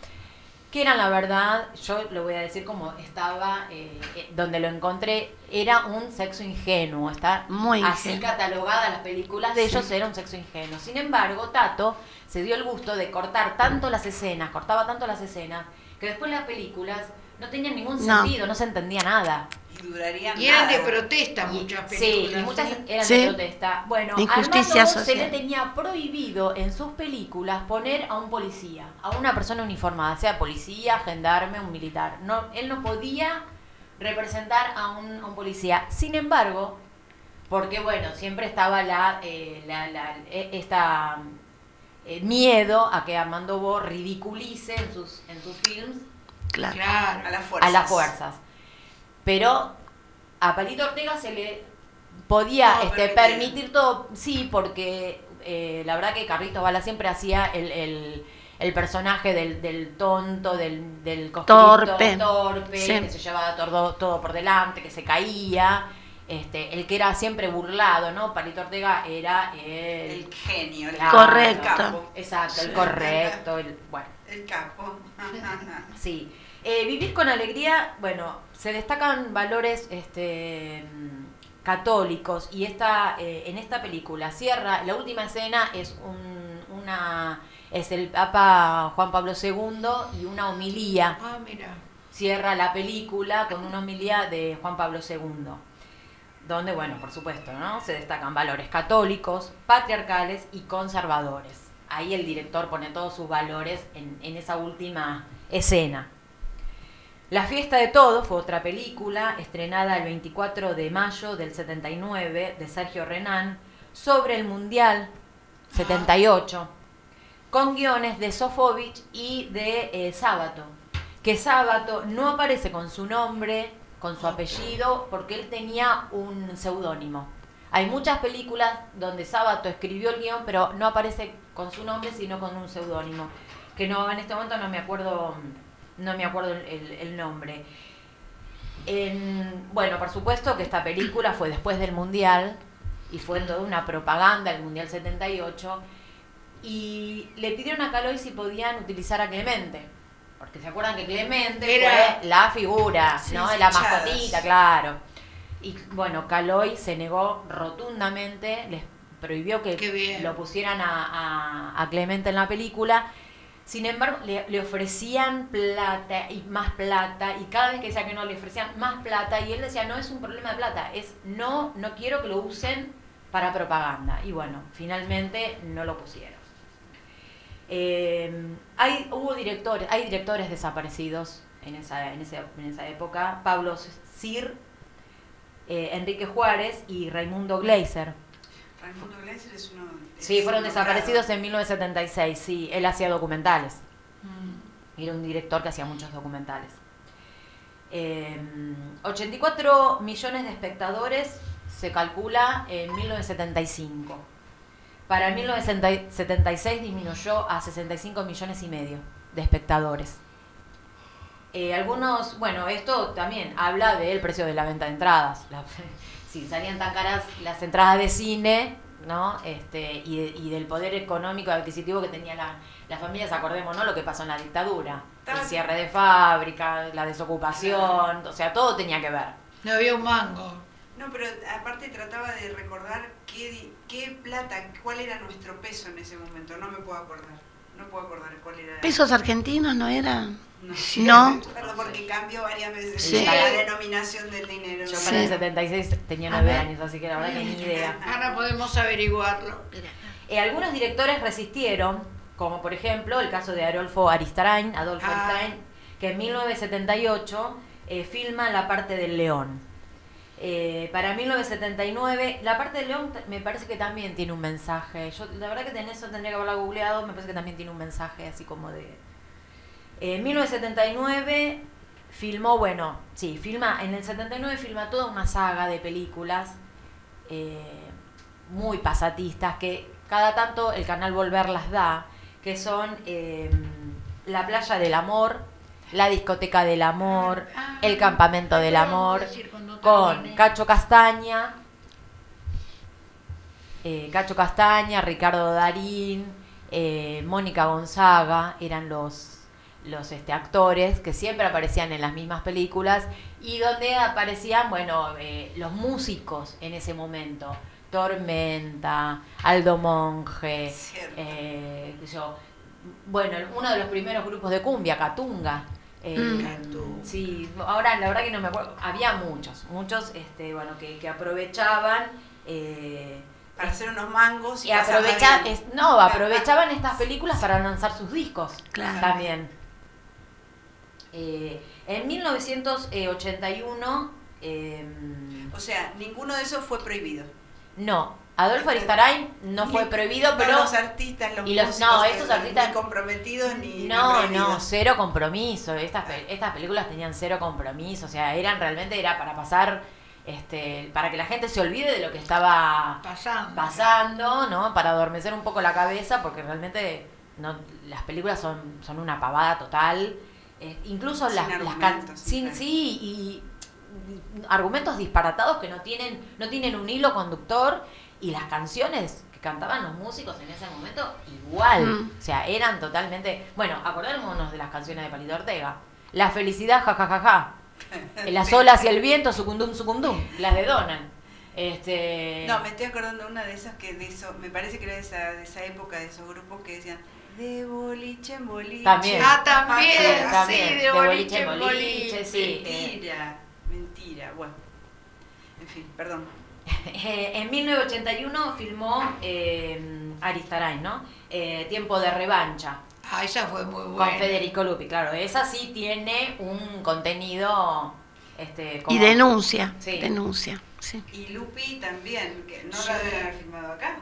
Que eran, la verdad, yo lo voy a decir como estaba, eh, eh, donde lo encontré, era un sexo ingenuo. Está Muy así ingenuo. catalogadas las películas de Sí. ellos, era un sexo ingenuo. Sin embargo, Tato se dio el gusto de cortar tanto las escenas, cortaba tanto las escenas, que después las películas no tenían ningún sentido, no se entendía nada. Y durarían Y eran de protesta Y- muchas sí, películas. y muchas ¿sí? eran Sí. de protesta. Bueno, Armando se le tenía prohibido en sus películas poner a un policía, a una persona uniformada, sea policía, gendarme, un militar. No, él no podía representar a un, a un policía. Sin embargo, porque bueno, siempre estaba la, eh, la, la- eh, esta eh, miedo a que Armando Bo ridiculice en sus, en sus films Claro. Claro. A las fuerzas. a las fuerzas. Pero a Palito Ortega se le podía este, permitir todo, sí, porque eh, la verdad que Carlitos Bala siempre hacía el, el- el personaje del, del tonto, del, del Torpe. torpe, Sí. que se llevaba todo, todo por delante, que se caía. Este, el que era siempre burlado, ¿no? Palito Ortega era el, El genio, el Claro. Correcto. capo. exacto, el correcto, el, bueno. El capo. Sí. Eh, vivir con alegría, bueno, se destacan valores este, católicos y esta, eh, en esta película cierra, la última escena es un, una es el Papa Juan Pablo II y una homilía. Ah, mira. Cierra la película con una homilía de Juan Pablo II. Donde, bueno, por supuesto, ¿no? Se destacan valores católicos, patriarcales y conservadores. Ahí el director pone todos sus valores en, en esa última escena. La fiesta de todos fue otra película estrenada el 24 de mayo del 79 de Sergio Renán sobre el Mundial 78 con guiones de Sofovich y de eh, Sábato. Que Sábato no aparece con su nombre, con su apellido, porque él tenía un seudónimo. Hay muchas películas donde Sábato escribió el guion, pero no aparece con su nombre, sino con un seudónimo. Que no, en este momento no me acuerdo, no me acuerdo el, el- el nombre. En- bueno, por supuesto que esta película fue después del Mundial y fue toda una propaganda del Mundial 78 y le pidieron a Caloy si podían utilizar a Clemente. Porque se acuerdan que Clemente Era- fue la figura, Sí, ¿no? sí, La mascotita, claro. Y bueno, Caloy se negó rotundamente, les prohibió que lo pusieran a, a- a Clemente en la película. Sin embargo, le, le ofrecían plata y más plata, y cada vez que decía que no, le ofrecían más plata, y él decía, no es un problema de plata, es no, no quiero que lo usen para propaganda. Y bueno, finalmente no lo pusieron. Eh, hay, hubo directores, hay directores desaparecidos en esa, en ese- en esa época, Pablo Sir, eh, Enrique Juárez y Raimundo Gleiser. Raimundo Gleiser es uno. Sí, fueron desaparecidos en 1976, sí, él hacía documentales. Mm. Era un director que hacía muchos documentales. Eh, 84 millones de espectadores se calcula en 1975. Para 1976 disminuyó a 65 millones y medio de espectadores. Eh, algunos, bueno, esto también habla del precio de la venta de entradas. La- si salían tan caras las entradas de cine, ¿no? Este, y, de- y del poder económico y adquisitivo que tenía la, las familias, acordemos, ¿no? Lo que pasó en la dictadura. El cierre de fábrica, la desocupación, o sea, todo tenía que ver. No había un mango. No, pero aparte trataba de recordar qué, di- qué plata, cuál era nuestro peso en ese momento. No me puedo acordar. No puedo acordar cuál era. ¿Pesos argentinos no era? No, No. Perdón, porque cambió varias veces Sí. la denominación del dinero. Yo Sí. para el 76 tenía A 9 ver. años, así que la verdad que ni idea. Ahora podemos averiguarlo. Eh, algunos directores resistieron, como por ejemplo el caso de Adolfo Aristarain, Adolfo Ah. Aristarain, que en 1978 eh, filma La parte del león. Eh, para 1979, La parte del león me parece que también tiene un mensaje. Yo la verdad que en eso tendría que haberla googleado, me parece que también tiene un mensaje así como de... En 1979 filmó, bueno, sí, filma, en el 79 filma toda una saga de películas eh, muy pasatistas que cada tanto el canal Volver las da, que son eh, la playa del amor, la discoteca del amor, Ah, el campamento del amor, con. Cacho Castaña, eh, Cacho Castaña, Ricardo Darín, eh, Mónica Gonzaga, eran los, los este, actores que siempre aparecían en las mismas películas y donde aparecían, bueno, eh, los músicos en ese momento. Tormenta, Aldo Monge, eh, yo, bueno, uno de los primeros grupos de cumbia, Catunga. eh, Mm. Sí, ahora la verdad que no me acuerdo, había muchos, muchos este, bueno, que, que aprovechaban eh, Para hacer unos mangos y, y aprovecha- es- no, aprovechaban estas películas para lanzar sus discos Claro. también. Eh, en 1981, eh, O sea, ninguno de esos fue prohibido. no, Adolfo Aristarain no fue Ni- prohibido, no pero los artistas, los y los- músicos, no, estos artistas- ni comprometidos ni, ni no, prohibidos. no, cero compromiso. Estas, pe- estas películas tenían cero compromiso, o sea, eran realmente era para pasar, este, para que la gente se olvide de lo que estaba Pasando. pasando, ¿no? Para adormecer un poco la cabeza, porque realmente no, las películas son, son una pavada total. Eh, incluso Sin las, las can- argumentos, sin- claro. sí, y argumentos disparatados que no tienen, no tienen un hilo conductor, y las canciones que cantaban los músicos en ese momento, igual. Mm. O sea, eran totalmente. Bueno, acordémonos de las canciones de Palito Ortega. La felicidad, jajajaja. Las olas y el viento, sucundum, sucundum. Las de Donan. Este. No, me estoy acordando de una de esas que de eso, me parece que era de esa, de esa época, de esos grupos que decían de boliche en boliche. También. Ah, también, Sí, sí, también, de de boliche boliche en boliche. boliche, sí. eh, Mentira, mentira. Bueno, en fin, perdón. Eh, en 1981 filmó eh, Aristarain, ¿no? Eh, Tiempo de revancha. Ah, esa fue muy Con buena. Federico Lupi, claro. Esa sí tiene un contenido. Este, como- Y denuncia, Sí. denuncia, sí. Y Lupi también, que no Sí. la haber filmado acá.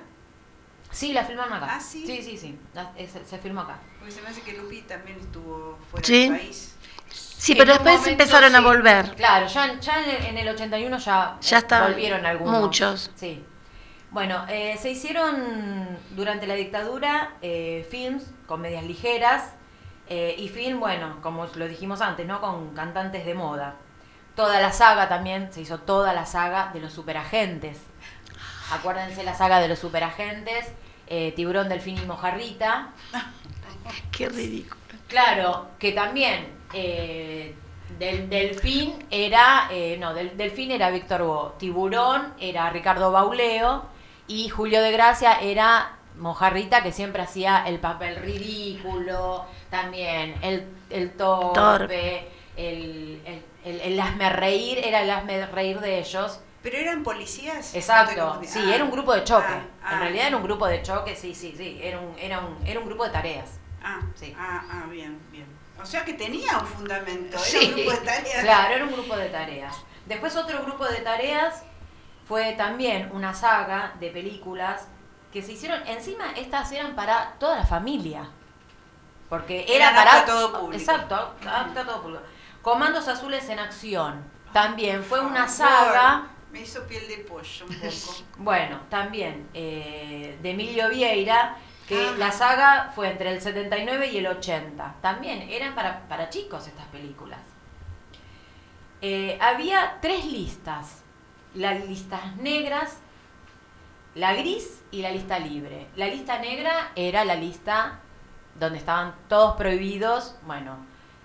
Sí, la filmaron acá. Ah, ¿sí? Sí, sí, sí. La- es- se filmó acá. Porque se me hace que Lupi también estuvo fuera Sí. del país. Sí, pero después momento empezaron a volver. Claro, ya, ya en, el, en el 81 ya, Ya eh, volvieron algunos. muchos. Sí. Bueno, eh, se hicieron durante la dictadura eh, films, comedias ligeras eh, y film, bueno, como lo dijimos antes, ¿no? Con cantantes de moda. Toda la saga también, se hizo toda la saga de los superagentes. Acuérdense la saga de los superagentes, eh, Tiburón, Delfín y Mojarrita. Qué ridículo. Claro, que también eh, del Delfín era, eh, no, del Delfín era Víctor Bo, Tiburón era Ricardo Bauleo y Julio de Gracia era Mojarrita que siempre hacía el papel ridículo, también el, el torpe, Torpe. El, el, el, el hazme reír, era el hazme reír de ellos. Pero eran policías. Exacto, sí, Ah, era un grupo de choque. ah, ah, en realidad era un grupo de choque, sí, sí, sí, era un, era un, era un grupo de tareas. Ah, Sí. ah, ah, bien, bien. O sea que tenía un fundamento, era Sí. un grupo de tareas. Claro, era un grupo de tareas. Después otro grupo de tareas fue también una saga de películas que se hicieron, encima estas eran para toda la familia. Porque era Eran para todo público. Exacto, apta todo público. Comandos Azules en Acción. También fue una saga Me hizo piel de pollo un poco. bueno, también eh, de Emilio Vieira, que Ah. la saga fue entre el 79 y el 80. También eran para, para chicos estas películas. Eh, había tres listas. Las listas negras, la gris y la lista libre. La lista negra era la lista donde estaban todos prohibidos, bueno,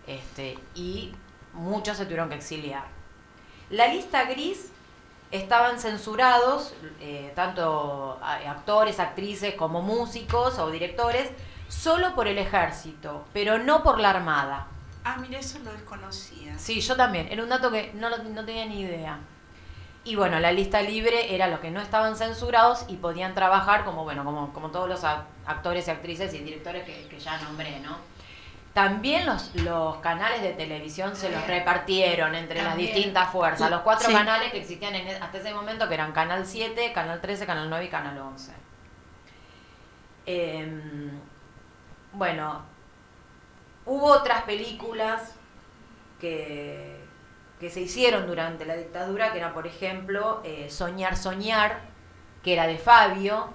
este, y muchos se tuvieron que exiliar. La lista gris estaban censurados, eh, tanto actores, actrices como músicos o directores, solo por el ejército, pero no por la armada. Ah, mira, eso lo desconocía. Sí, yo también. Era un dato que no, no tenía ni idea. Y bueno, la lista libre era los que no estaban censurados y podían trabajar como, bueno, como, como todos los ac- actores y actrices y directores que, que ya nombré, ¿no? También los, los canales de televisión se los repartieron entre las distintas fuerzas. Los cuatro Sí. canales que existían en e- hasta ese momento, que eran Canal 7, Canal 13, Canal 9 y Canal 11. Em, bueno, hubo otras películas que, que se hicieron durante la dictadura, que era, por ejemplo, eh, Soñar, Soñar, que era de Fabio,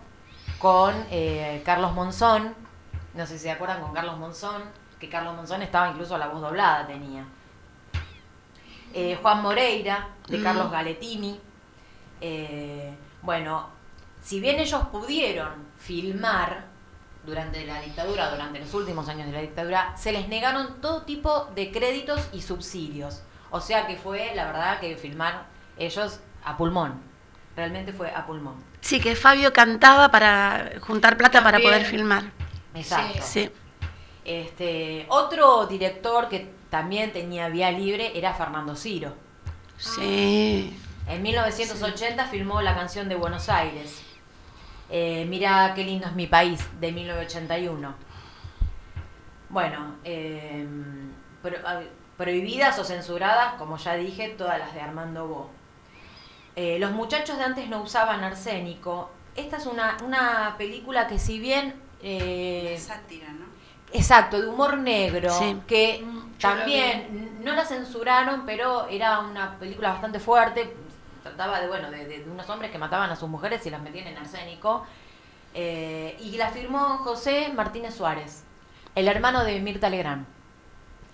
con eh, Carlos Monzón, no sé si se acuerdan, con Carlos Monzón, que Carlos Monzón estaba incluso la voz doblada, tenía. Eh, Juan Moreira, de Mm. Carlos Galetini. Eh, bueno, si bien ellos pudieron filmar durante la dictadura, durante los últimos años de la dictadura, se les negaron todo tipo de créditos y subsidios. O sea que fue, la verdad, que filmar ellos a pulmón. Realmente fue a pulmón. Sí, que Fabio cantaba para juntar plata para poder filmar. Exacto. Sí. Este, otro director que también tenía vía libre era Fernando Ciro. Sí. En 1980 filmó la canción de Buenos Aires. Eh, Mira qué lindo es mi país, de 1981. Bueno, eh, pro- ah, prohibidas o censuradas, como ya dije, todas las de Armando Bo. Eh, los muchachos de antes no usaban arsénico. Esta es una, una película que si bien... eh, Sátira, ¿no? Exacto, de humor negro, Sí. que Mm, también no la censuraron, pero era una película bastante fuerte. Trataba de, bueno, de, de- de unos hombres que mataban a sus mujeres y las metían en arsénico. Eh, y la firmó José Martínez Suárez, el hermano de Mirta Legrand.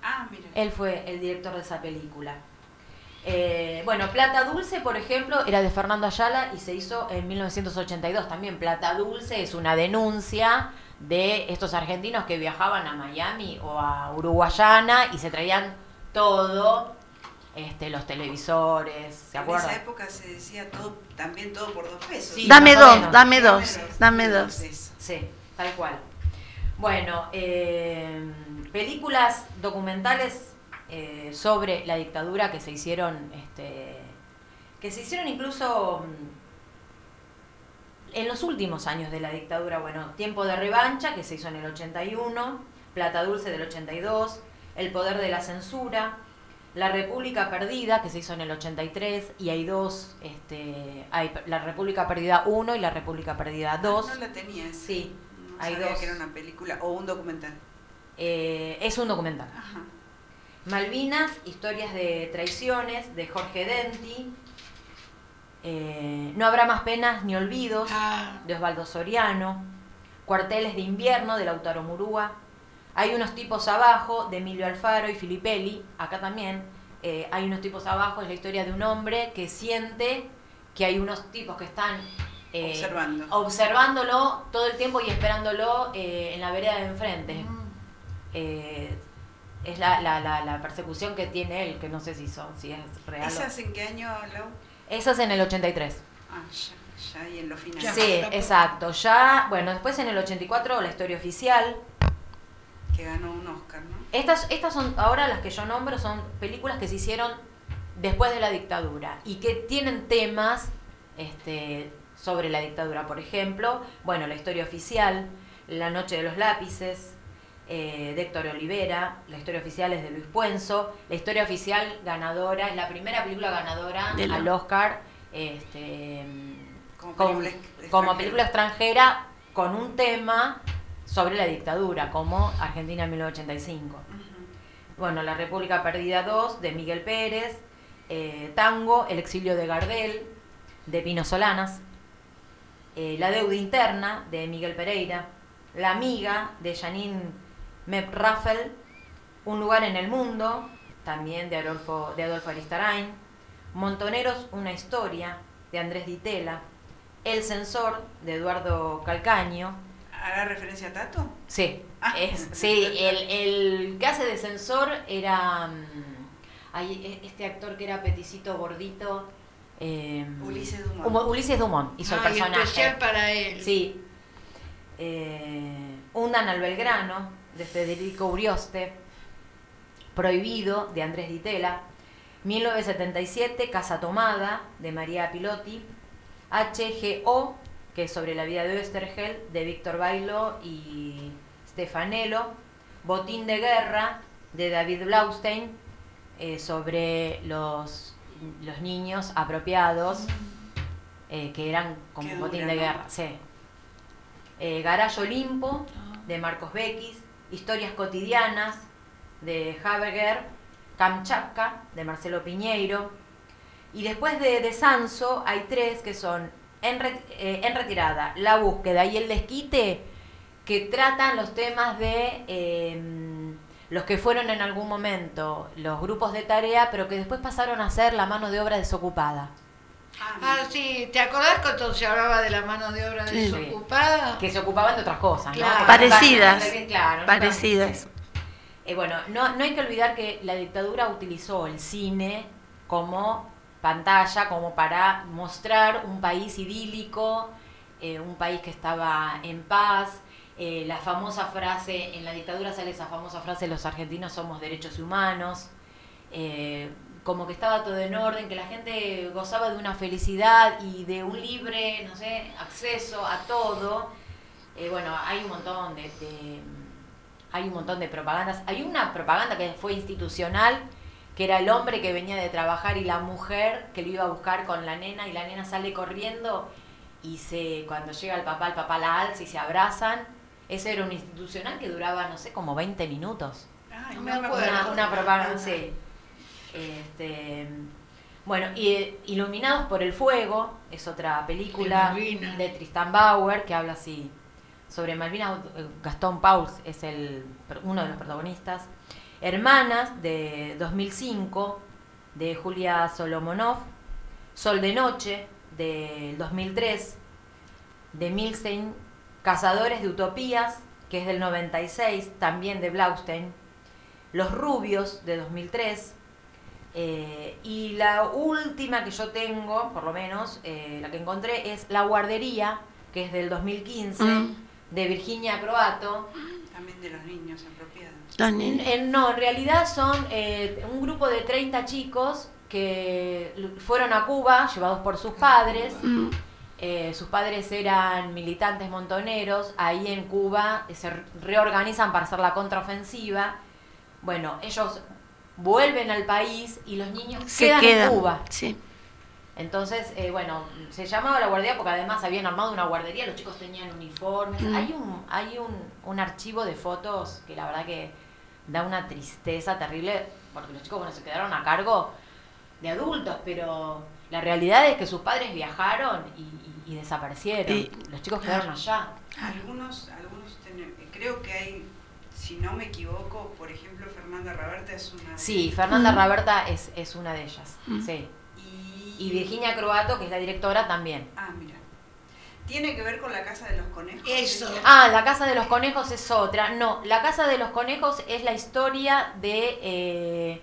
Ah, mira. Él fue el director de esa película. Eh, bueno, Plata Dulce, por ejemplo, era de Fernando Ayala y se hizo en 1982 también. Plata Dulce es una denuncia de estos argentinos que viajaban a Miami o a Uruguayana y se traían todo, este, los televisores, ¿se en acuerdan? esa época se decía todo, también todo por dos pesos. Sí, dame más o dos, menos. dame dos, dame dos. Sí, tal cual. Bueno, eh, películas documentales eh, sobre la dictadura que se hicieron, este, que se hicieron incluso mm, en los últimos años de la dictadura. Bueno, Tiempo de revancha, que se hizo en el 81, Plata Dulce del 82, El poder de la censura, La República Perdida, que se hizo en el 83, y hay dos, este, hay La República Perdida 1 y La República Perdida 2. Ah, No la. Sí, No hay sabía dos. que era una película o un documental. Eh, es un documental. Ajá. Malvinas, historias de traiciones, de Jorge Denti. Eh, no habrá más penas ni olvidos, Ah. de Osvaldo Soriano. Cuarteles de invierno, de Lautaro Murúa. Hay unos tipos abajo, de Emilio Alfaro y Filipelli. Acá también eh, hay unos tipos abajo, es la historia de un hombre que siente que hay unos tipos que están eh, Observando. observándolo todo el tiempo y esperándolo en la vereda de enfrente. Mm. Es la, la, la, la persecución que tiene él, que no sé si son, si es real. ¿Esas en qué año, Lau? Esa es en el 83. Ah, ya, ya, y en lo final. Ya. Sí, exacto. Ya, bueno, después en el 84 la historia oficial. Que ganó un Oscar, ¿no? Estas, estas son, ahora las que yo nombro, son películas que se hicieron después de la dictadura y que tienen temas este, sobre la dictadura. Por ejemplo, bueno, la historia oficial, La Noche de los Lápices, eh, de Héctor Olivera, la historia oficial es de Luis Puenzo, la historia oficial ganadora, es la primera película ganadora De la- al Oscar este, Como con- película como extranjera. película extranjera con un tema sobre la dictadura, como Argentina en 1985. Ujú. Bueno, La República Perdida 2, de Miguel Pérez, eh, Tango, El exilio de Gardel, de Pino Solanas, eh, La deuda interna, de Miguel Pereira, La amiga, de Janine Mep Raffel, Un lugar en el mundo, también de Adolfo, de Adolfo Aristarain, Montoneros, una historia, de Andrés Ditela, El censor, de Eduardo Calcaño, ¿Hará referencia a Tato? Sí, Ah. es, sí, el, el que hace de censor era mm, e- este actor que era peticito gordito. eh, Ulises Dumont. Ulises Dumont hizo el Ah, y personaje. especial para él. Sí. Eh, Hundan al Belgrano, de Federico Urioste. Prohibido, de Andrés Ditela. 1977, Casa Tomada, de María Pilotti. HGO, que es sobre la vida de Oestergel, de Víctor Bailo y Stefanello. Botín de Guerra, de David Blaustein, eh, sobre los, los niños apropiados, eh, que eran como Qué botín dura, de ¿no? guerra. Sí. Eh, Garage Olimpo, de Marcos Bequis. Historias cotidianas, de Haberger. Kamchatka, de Marcelo Piñeiro. Y después de, de Sanso hay tres que son en, eh, retirada, La búsqueda y el desquite, que tratan los temas de eh, los que fueron en algún momento los grupos de tarea, pero que después pasaron a ser la mano de obra desocupada. Ah, sí, ¿te acordás cuando se hablaba de la mano de obra Sí. desocupada? Que se ocupaban de otras cosas, ¿no? Parecidas. Parecidas. Eh, bueno, no, no hay que olvidar que la dictadura utilizó el cine como pantalla, como para mostrar un país idílico, eh, un país que estaba en paz. Eh, la famosa frase, en la dictadura sale esa famosa frase, los argentinos somos derechos humanos. Como que estaba todo en orden, que la gente gozaba de una felicidad y de un libre, no sé, acceso a todo. Eh, bueno, hay un montón de, de- hay un montón de propagandas. Hay una propaganda que fue institucional, que era el hombre que venía de trabajar y la mujer que lo iba a buscar con la nena y la nena sale corriendo y se cuando llega el papá, el papá la alza y se abrazan. Ese era un institucional que duraba, no sé, como 20 minutos. Ay, No me acuerdo. Una, una propaganda, sí. Este, bueno, y Iluminados por el Fuego es otra película De de Tristan Bauer que habla así sobre Malvinas. Gastón Pauls es el, uno de los protagonistas. Hermanas de 2005 de Julia Solomonov. Sol de Noche del 2003 de Milstein. Cazadores de Utopías, que es del 96, también de Blaustein. Los Rubios de 2003. Eh, y la última que yo tengo, por lo menos, eh, la que encontré, es La Guardería, que es del 2015, Mm. de Virginia Croato. También de los niños apropiados. Eh, no, en realidad son eh, un grupo de 30 chicos que fueron a Cuba llevados por sus padres. Mm. Eh, sus padres eran militantes montoneros. Ahí en Cuba se re- reorganizan para hacer la contraofensiva. Bueno, ellos vuelven al país y los niños Se quedan queda. en Cuba. Sí. Entonces, eh, bueno, se llamaba la guardería porque además habían armado una guardería, los chicos tenían uniformes. Mm. Hay un hay un, un archivo de fotos que la verdad que da una tristeza terrible porque los chicos bueno se quedaron a cargo de adultos, pero la realidad es que sus padres viajaron y, y- y desaparecieron. Y- los chicos quedaron allá. Algunos, algunos creo que hay, si no me equivoco, por ejemplo, Fernanda Raberta es una. de- Sí, Fernanda Raberta es, es una de ellas. Mm. Sí. Y, Y Virginia Croato, que es la directora, también. Ah, mira. ¿Tiene que ver con la casa de los conejos? Eso. Ah, la Casa de los Conejos es otra. No, la Casa de los Conejos es la historia de eh,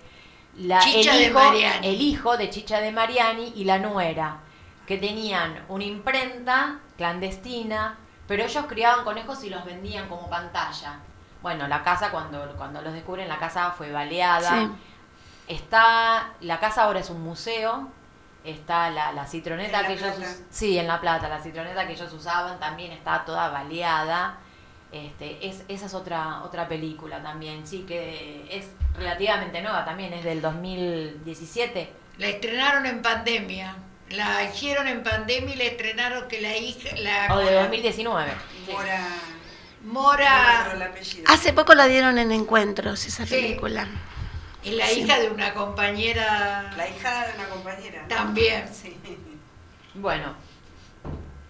la, Chicha el, de hijo, Mariani. el hijo de Chicha de Mariani y la nuera, que tenían una imprenta clandestina, pero ellos criaban conejos y los vendían como pantalla. Bueno, la casa, cuando, cuando los descubren, la casa fue baleada. Sí. Está, la casa ahora es un museo. Está la, la citroneta La que ellos sí, en La Plata, la citroneta que ellos usaban también está toda baleada. Este, es, esa es otra, otra película también, sí, que es relativamente nueva también, es del 2017. La estrenaron en pandemia. La hicieron en pandemia y la estrenaron que la hija, la O de 2019. Mora. Mora, no. Hace poco la dieron en Encuentros, esa Sí. película. es la Sí. hija de una compañera La hija de una compañera. también. Sí. Bueno,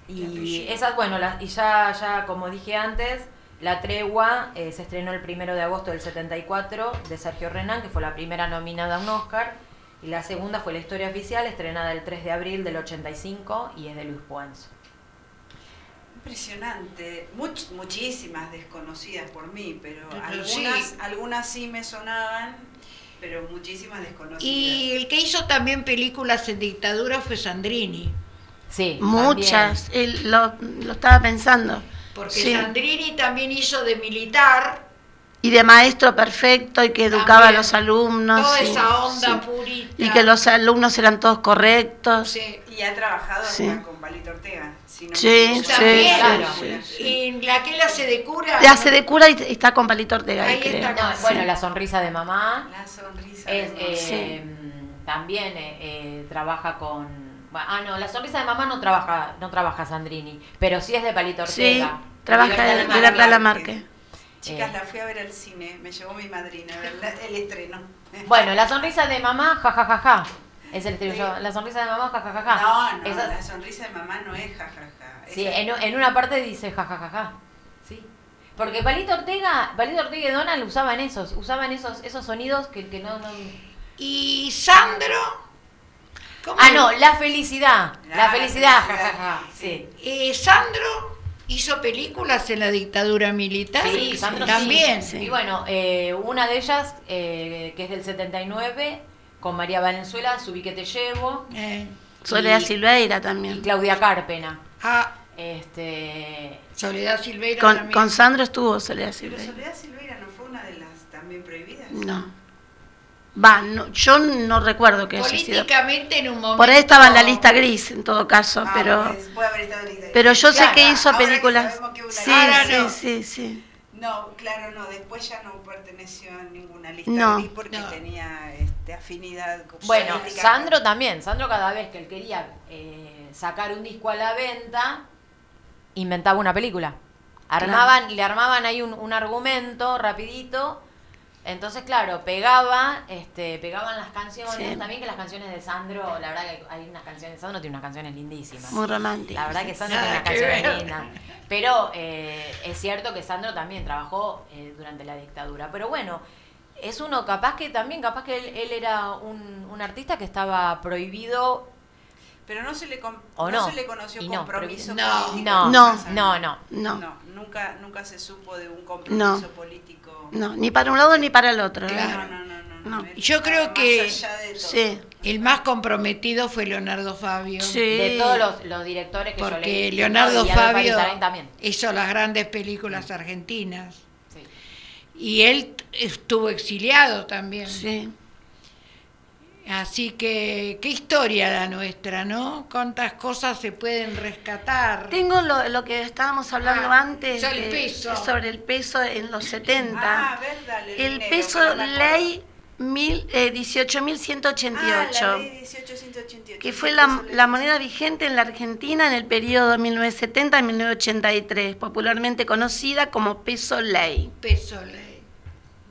y esas, bueno, y ya, ya como dije antes, La Tregua eh, se estrenó el primero de agosto del 74 de Sergio Renán, que fue la primera nominada a un Oscar, y la segunda fue La Historia Oficial, estrenada el 3 de abril del 85 y es de Luis Puenzo. Impresionante. Much- muchísimas desconocidas por mí, pero Pero algunas, sí. algunas sí me sonaban, pero muchísimas desconocidas. Y el que hizo también películas en dictadura fue Sandrini, Sí, Muchas. Él lo, lo estaba pensando. porque Sí. Sandrini también hizo de militar Y de maestro perfecto y que educaba También. a los alumnos. toda sí, esa onda sí. purita. Y que los alumnos eran todos correctos. Sí. Y ha trabajado Sí. con Palito Ortega. Si no me Sí, sí. Claro. sí, sí. Y la que él hace de cura. Le hace de cura y está con Palito Ortega, Ahí creo. está. No, Sí. bueno, La Sonrisa de Mamá La sonrisa. es, de eh, también eh, eh, trabaja con... Ah, no, La Sonrisa de Mamá no trabaja, no trabaja Sandrini, pero sí es de Palito Sí, Ortega. trabaja Libertad de de Libertad Marque. Lamarque. Chicas, Eh. la fui a ver al cine, me llevó mi madrina a ver la- el estreno. Bueno, la sonrisa de mamá, jajajaja. Es el estribillo. La sonrisa de mamá, jajajaja. No, no, Esa- la sonrisa de mamá no es jajaja. sí, Esa- en, en una parte dice jajajaja. Sí. Porque Palito Ortega, Palito Ortega y Donald usaban esos, usaban esos, esos sonidos que, que no, no... Y Sandro. ¿cómo Ah, es? no, la felicidad. La, La felicidad. jajaja, sí. Eh, Sandro hizo películas en la dictadura militar. Sí, Sandro sí. también. Y bueno, eh, una de ellas, eh, que es del 79, con María Valenzuela, Subí que te llevo, Eh, Soledad Y- Silveira y también. Claudia Carpena. ah, Este, Soledad Silveira Con, también. con Sandro estuvo Soledad Pero Silveira. Soledad Silveira no fue una de las también prohibidas. No. Va, no, yo no recuerdo que haya sido. Políticamente en un momento. Por ahí estaba en la lista gris, en todo caso, Ah, pero. pues, puede haber estado en la lista. Pero yo sé que hizo ahora que películas. sabemos que una Sí, Ahora sí, no. sí, sí. No, claro, no. Después ya no perteneció a ninguna lista No. gris porque No. tenía este, afinidad con bueno, política. Sandro también. Sandro cada vez que él quería eh, sacar un disco a la venta, inventaba una película. Armaban, le armaban ahí un, un argumento rapidito. Entonces, claro, pegaba, este, pegaban las canciones. Sí. También que las canciones de Sandro, la verdad que hay unas canciones, Sandro tiene unas canciones lindísimas. Muy románticas. La verdad que Sandro tiene unas canciones lindas. Pero eh, es cierto que Sandro también trabajó eh, durante la dictadura. Pero bueno, es uno capaz que también, capaz que él, él era un, un artista que estaba prohibido. Pero no se le, com- ¿O no no? se le conoció Y compromiso No, político. No, No. no, no. No, nunca, nunca se supo de un compromiso político. no, ni para un lado ni para el otro. ¿eh? Claro. No, no, no, no, Yo creo que-. Sí, El más comprometido fue Leonardo Fabio. sí. De todos los, los directores que yo Porque leí. Leonardo Fabio hizo las grandes películas argentinas. Y él estuvo exiliado también. Sí. Así que, qué historia la nuestra, ¿no? Cuántas cosas se pueden rescatar. Tengo lo, lo que estábamos hablando Ah, antes sobre el peso. sobre el peso en los 70. Ah, verdad, el el dinero, peso ley eh, Ah, 18.188, la ley 1888. que fue la, la moneda vigente en la Argentina en el periodo 1970-1983, popularmente conocida como peso ley. Peso ley.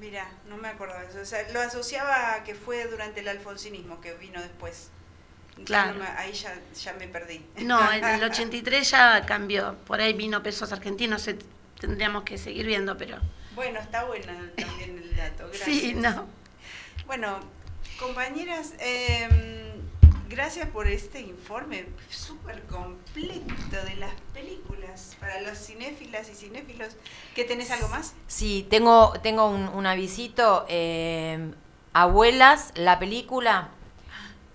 Mira, no me acordaba de eso. O sea, lo asociaba a que fue durante el alfonsinismo que vino después. Claro. no me- ahí ya, ya me perdí. No, en el 83 ya cambió, por ahí vino pesos argentinos, se- tendríamos que seguir viendo, pero... Bueno, está buena también el dato. Gracias. Sí, no. Bueno, compañeras, eh, gracias por este informe súper completo de las películas para los cinéfilas y cinéfilos. ¿Qué tenés algo más? Sí, tengo, tengo un, un avisito. eh, Abuelas, la película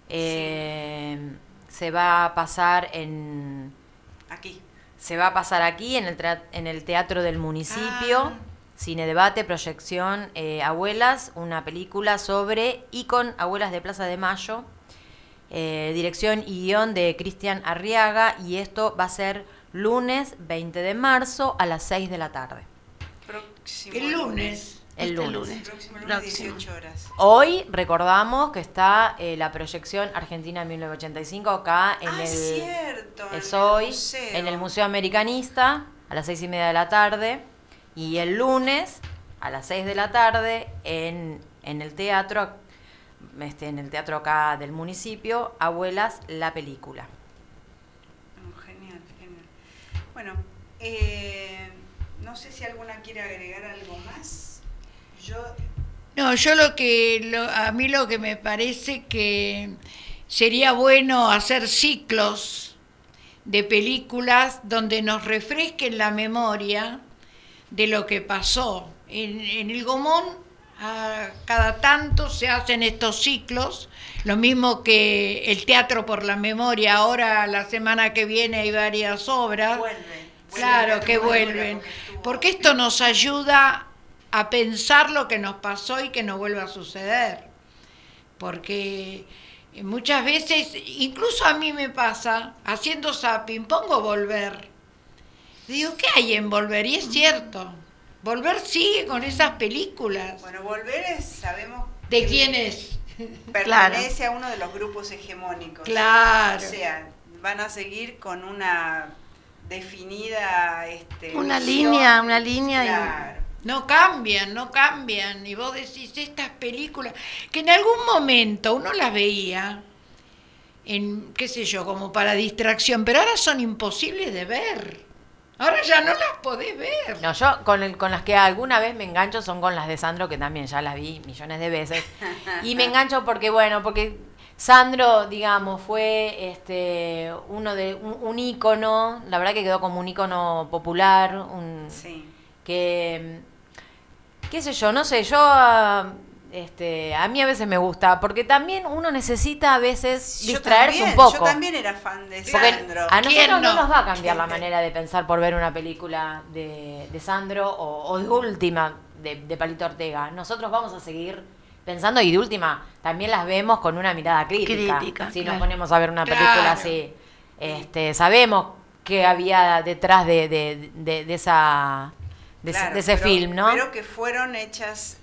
eh, se va a pasar en Aquí. se va a pasar aquí en el, en el teatro del municipio. Ah. Cine debate, proyección, eh, Abuelas, una película sobre y con Abuelas de Plaza de Mayo. Eh, dirección y guion de Cristian Arriaga y esto va a ser lunes 20 de marzo a las 6 de la tarde. Próximo El lunes. El Este lunes. lunes. Próximo lunes, Próximo. 18 horas. Hoy recordamos que está eh, la proyección Argentina 1985 acá en ah, el cierto. en es el hoy museo. en el Museo Americanista a las seis y media de la tarde y el lunes a las 6 de la tarde en, en el teatro este, en el teatro acá del municipio Abuelas la película. Oh, genial, genial. Bueno, eh, no sé si alguna quiere agregar algo más. Yo No, yo lo que, lo- a mí lo que me parece que sería bueno hacer ciclos de películas donde nos refresquen la memoria de lo que pasó. En, en el Gomón, a cada tanto se hacen estos ciclos, lo mismo que el Teatro por la Memoria, ahora la semana que viene hay varias obras. vuelve. Claro que vuelven, porque esto nos ayuda a pensar lo que nos pasó y que no vuelva a suceder. Porque eh, muchas veces, incluso a mí me pasa, haciendo zapping, pongo volver. Digo, ¿qué hay en volver? Y es cierto, volver sigue con esas películas. Bueno, volver es, sabemos ¿De quién es? pertenece a uno de los grupos hegemónicos. Claro. O sea, van a seguir con una definida este, Una visión. línea, una línea y- Claro. No cambian, no cambian. Y vos decís, estas películas, que en algún momento uno las veía, en, qué sé yo, como para distracción, pero ahora son imposibles de ver. Ahora ya no las podés ver. No, yo con, el- con las que alguna vez me engancho son con las de Sandro, que también ya las vi millones de veces. Y me engancho porque, bueno, porque Sandro, digamos, fue este uno de un, un ícono, la verdad que quedó como un ícono popular, un, Sí. que qué sé yo, no sé, yo ah, este a mí a veces me gusta, porque también uno necesita a veces Yo distraerse también, un poco. Yo también era fan de Porque Sandro. a ¿Quién nosotros no? no? nos va a cambiar la manera de pensar por ver una película de, de Sandro o, o de última de, de Palito Ortega. Nosotros vamos a seguir pensando y de última también las vemos con una mirada crítica. Crítica, si claro. nos ponemos a ver una Claro. película así, este, sabemos qué había detrás de, de, de- de esa de, ese- Claro, de ese pero- film, ¿no? Pero que fueron hechas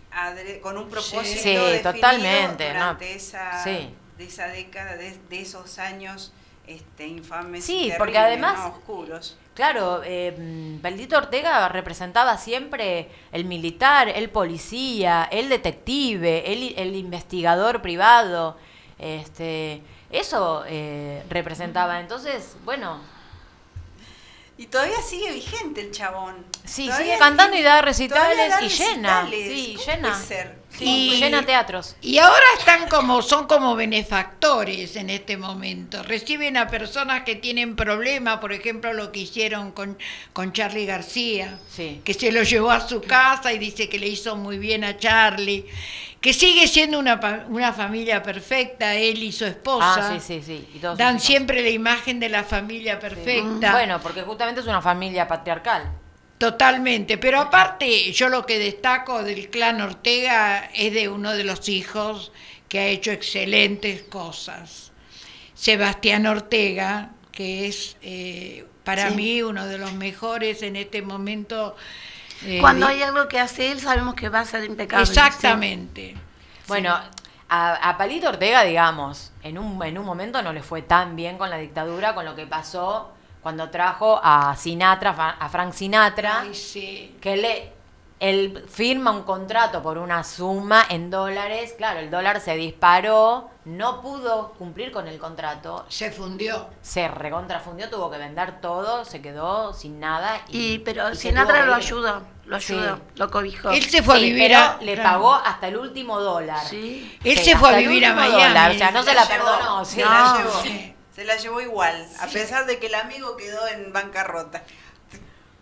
con un propósito Sí, definido totalmente, durante ¿no? esa, Sí. de esa década, de, de esos años este, infames Sí, y porque además- ¿no? oscuros. Claro, eh, mm, Palito Ortega representaba siempre el militar, el policía, el detective, el, el investigador privado. Este, eso eh, representaba. Entonces, bueno, Y todavía sigue vigente el chabón. Sí, Todavía sigue cantando y da recitales da y llena. recitales. Sí, ¿Cómo llena. puede ser? sí, Y- llena teatros. Y ahora están como, son como benefactores en este momento. Reciben a personas que tienen problemas, por ejemplo, lo que hicieron con, con Charlie García, Sí. que se lo llevó a su casa y dice que le hizo muy bien a Charlie, que sigue siendo una, una familia perfecta, él y su esposa. Ah, sí, sí, sí. y todos sus Dan siempre la imagen de la familia perfecta. Bueno, porque justamente es una familia patriarcal. Totalmente, pero aparte yo lo que destaco del clan Ortega es de uno de los hijos que ha hecho excelentes cosas. Sebastián Ortega, que es eh, para Sí. mí uno de los mejores en este momento. Eh, Cuando hay algo que hace él, sabemos que va a ser impecable. sí. Exactamente. Bueno, a, a Palito Ortega, digamos, en un, en un momento no le fue tan bien con la dictadura, con lo que pasó cuando trajo a Sinatra, a Frank Sinatra, Ay, sí. que le, él firma un contrato por una suma en dólares, claro, el dólar se disparó, no pudo cumplir con el contrato, Se fundió. se recontrafundió, tuvo que vender todo, se quedó sin nada. Y, Y, pero y Sinatra lo ayudó, lo Sí. ayudó, lo cobijó. Él se fue a vivir pero a. le pagó hasta el último dólar. Sí. Él Sí, se fue a vivir a Miami. dólar, o sea, no se la perdonó. Se sí. la No, llevó. sí. Se la llevó igual, a pesar de que el amigo quedó en bancarrota.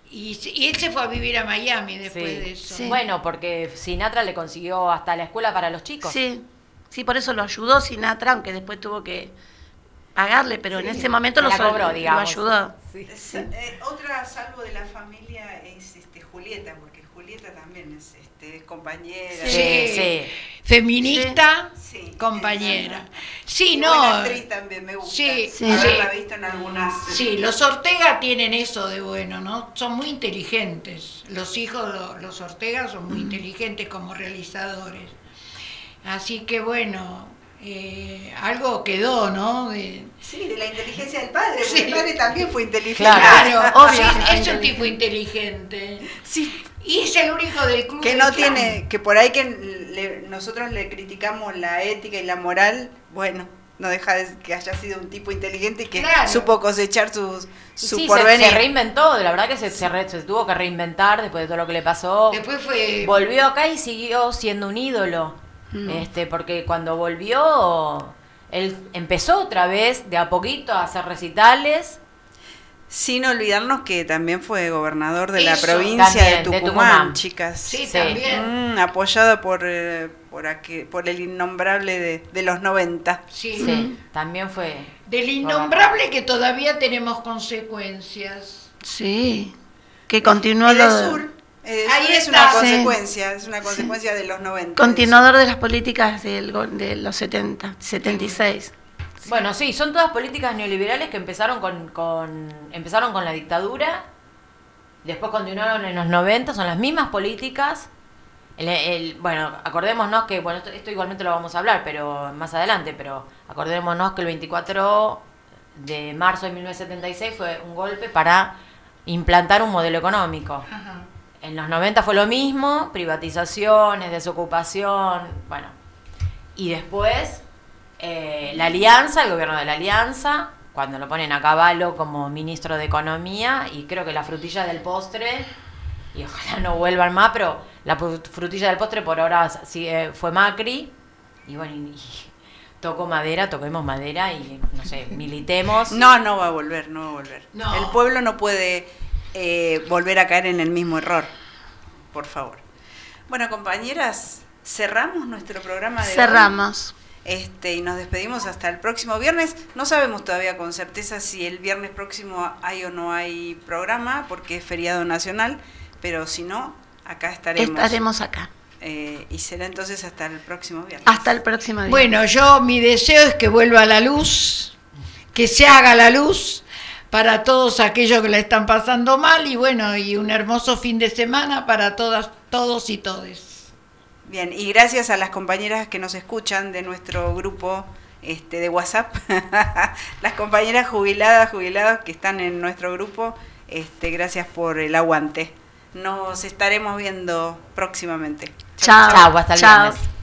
Y, y él se fue a vivir a Miami después Sí. de eso. Sí. Bueno, porque Sinatra le consiguió hasta la escuela para los chicos. Sí, sí, por eso lo ayudó Sinatra, aunque después tuvo que pagarle, pero en ese momento lo, cobró, lo digamos. ayudó. Sí. Eh, otra salvo de la familia es este, Julieta, porque Julieta también es, este, es compañera. Sí. Feminista, Sí. compañera. Sí, Y no. buena actriz también me gusta. Sí, sí. Haberla visto en algunas. Sí, los Ortega tienen eso de bueno, ¿no? Son muy inteligentes. Los hijos, lo- los Ortega son muy inteligentes como realizadores. Así que bueno, eh, algo quedó, ¿no? De- Sí, de la inteligencia del padre, Sí. el padre también fue inteligente. Claro. Claro, Obvio sí, es un tipo inteligente. Sí, Y es el único del club. que no clan. tiene, que por ahí que le- nosotros le criticamos la ética y la moral, bueno, no deja de que haya sido un tipo inteligente y que Claro. supo cosechar sus, su sí, se, porvenir. se reinventó, la verdad que se, se re- se tuvo que reinventar después de todo lo que le pasó. Después fue. Volvió acá y siguió siendo un ídolo. Este, porque cuando volvió, él empezó otra vez de a poquito a hacer recitales. Sin olvidarnos que también fue gobernador de la provincia También, de de Tucumán, chicas. Sí, Sí. también. Mm, apoyado por, eh, por, aquel- por el innombrable de, de los 90. Sí. Sí, también fue. Del innombrable que todavía tenemos consecuencias. Sí, que continuó El lo- sur, eh, Ahí es está. una Sí. consecuencia, es una consecuencia de los 90. continuador de las políticas del de los 70, 76. Bueno, sí, son todas políticas neoliberales que empezaron con, con empezaron con la dictadura, después continuaron en los 90, son las mismas políticas. El- el- bueno, acordémonos que, bueno, esto, esto igualmente lo vamos a hablar, pero más adelante, pero acordémonos que el 24 de marzo de 1976 fue un golpe para implantar un modelo económico. Ajá. En los 90 fue lo mismo, privatizaciones, desocupación, bueno. Y después, eh, la alianza, el gobierno de la alianza, cuando lo ponen a caballo como ministro de Economía y creo que la frutilla del postre, y ojalá no vuelvan más, pero la frutilla del postre por ahora sí, eh, fue Macri y bueno, y, y toco madera, toquemos madera y no sé, militemos. No, no va a volver, no va a volver. No. El pueblo no puede eh, volver a caer en el mismo error, por favor. Bueno, compañeras, cerramos nuestro programa de hoy. Cerramos. Este, y nos despedimos hasta el próximo viernes. No sabemos todavía con certeza si el viernes próximo hay o no hay programa, porque es feriado nacional, pero si no, acá estaremos. Estaremos acá. Eh, y será entonces hasta el próximo viernes. Hasta el próximo día. Bueno, yo mi deseo es que vuelva la luz, que se haga la luz para todos aquellos que la están pasando mal y bueno, y un hermoso fin de semana para todas, todos y todes. Bien, y gracias a las compañeras que nos escuchan de nuestro grupo este, de WhatsApp, las compañeras jubiladas, jubilados que están en nuestro grupo, este, gracias por el aguante. Nos estaremos viendo próximamente. Chao. Chau, hasta el Chao. viernes.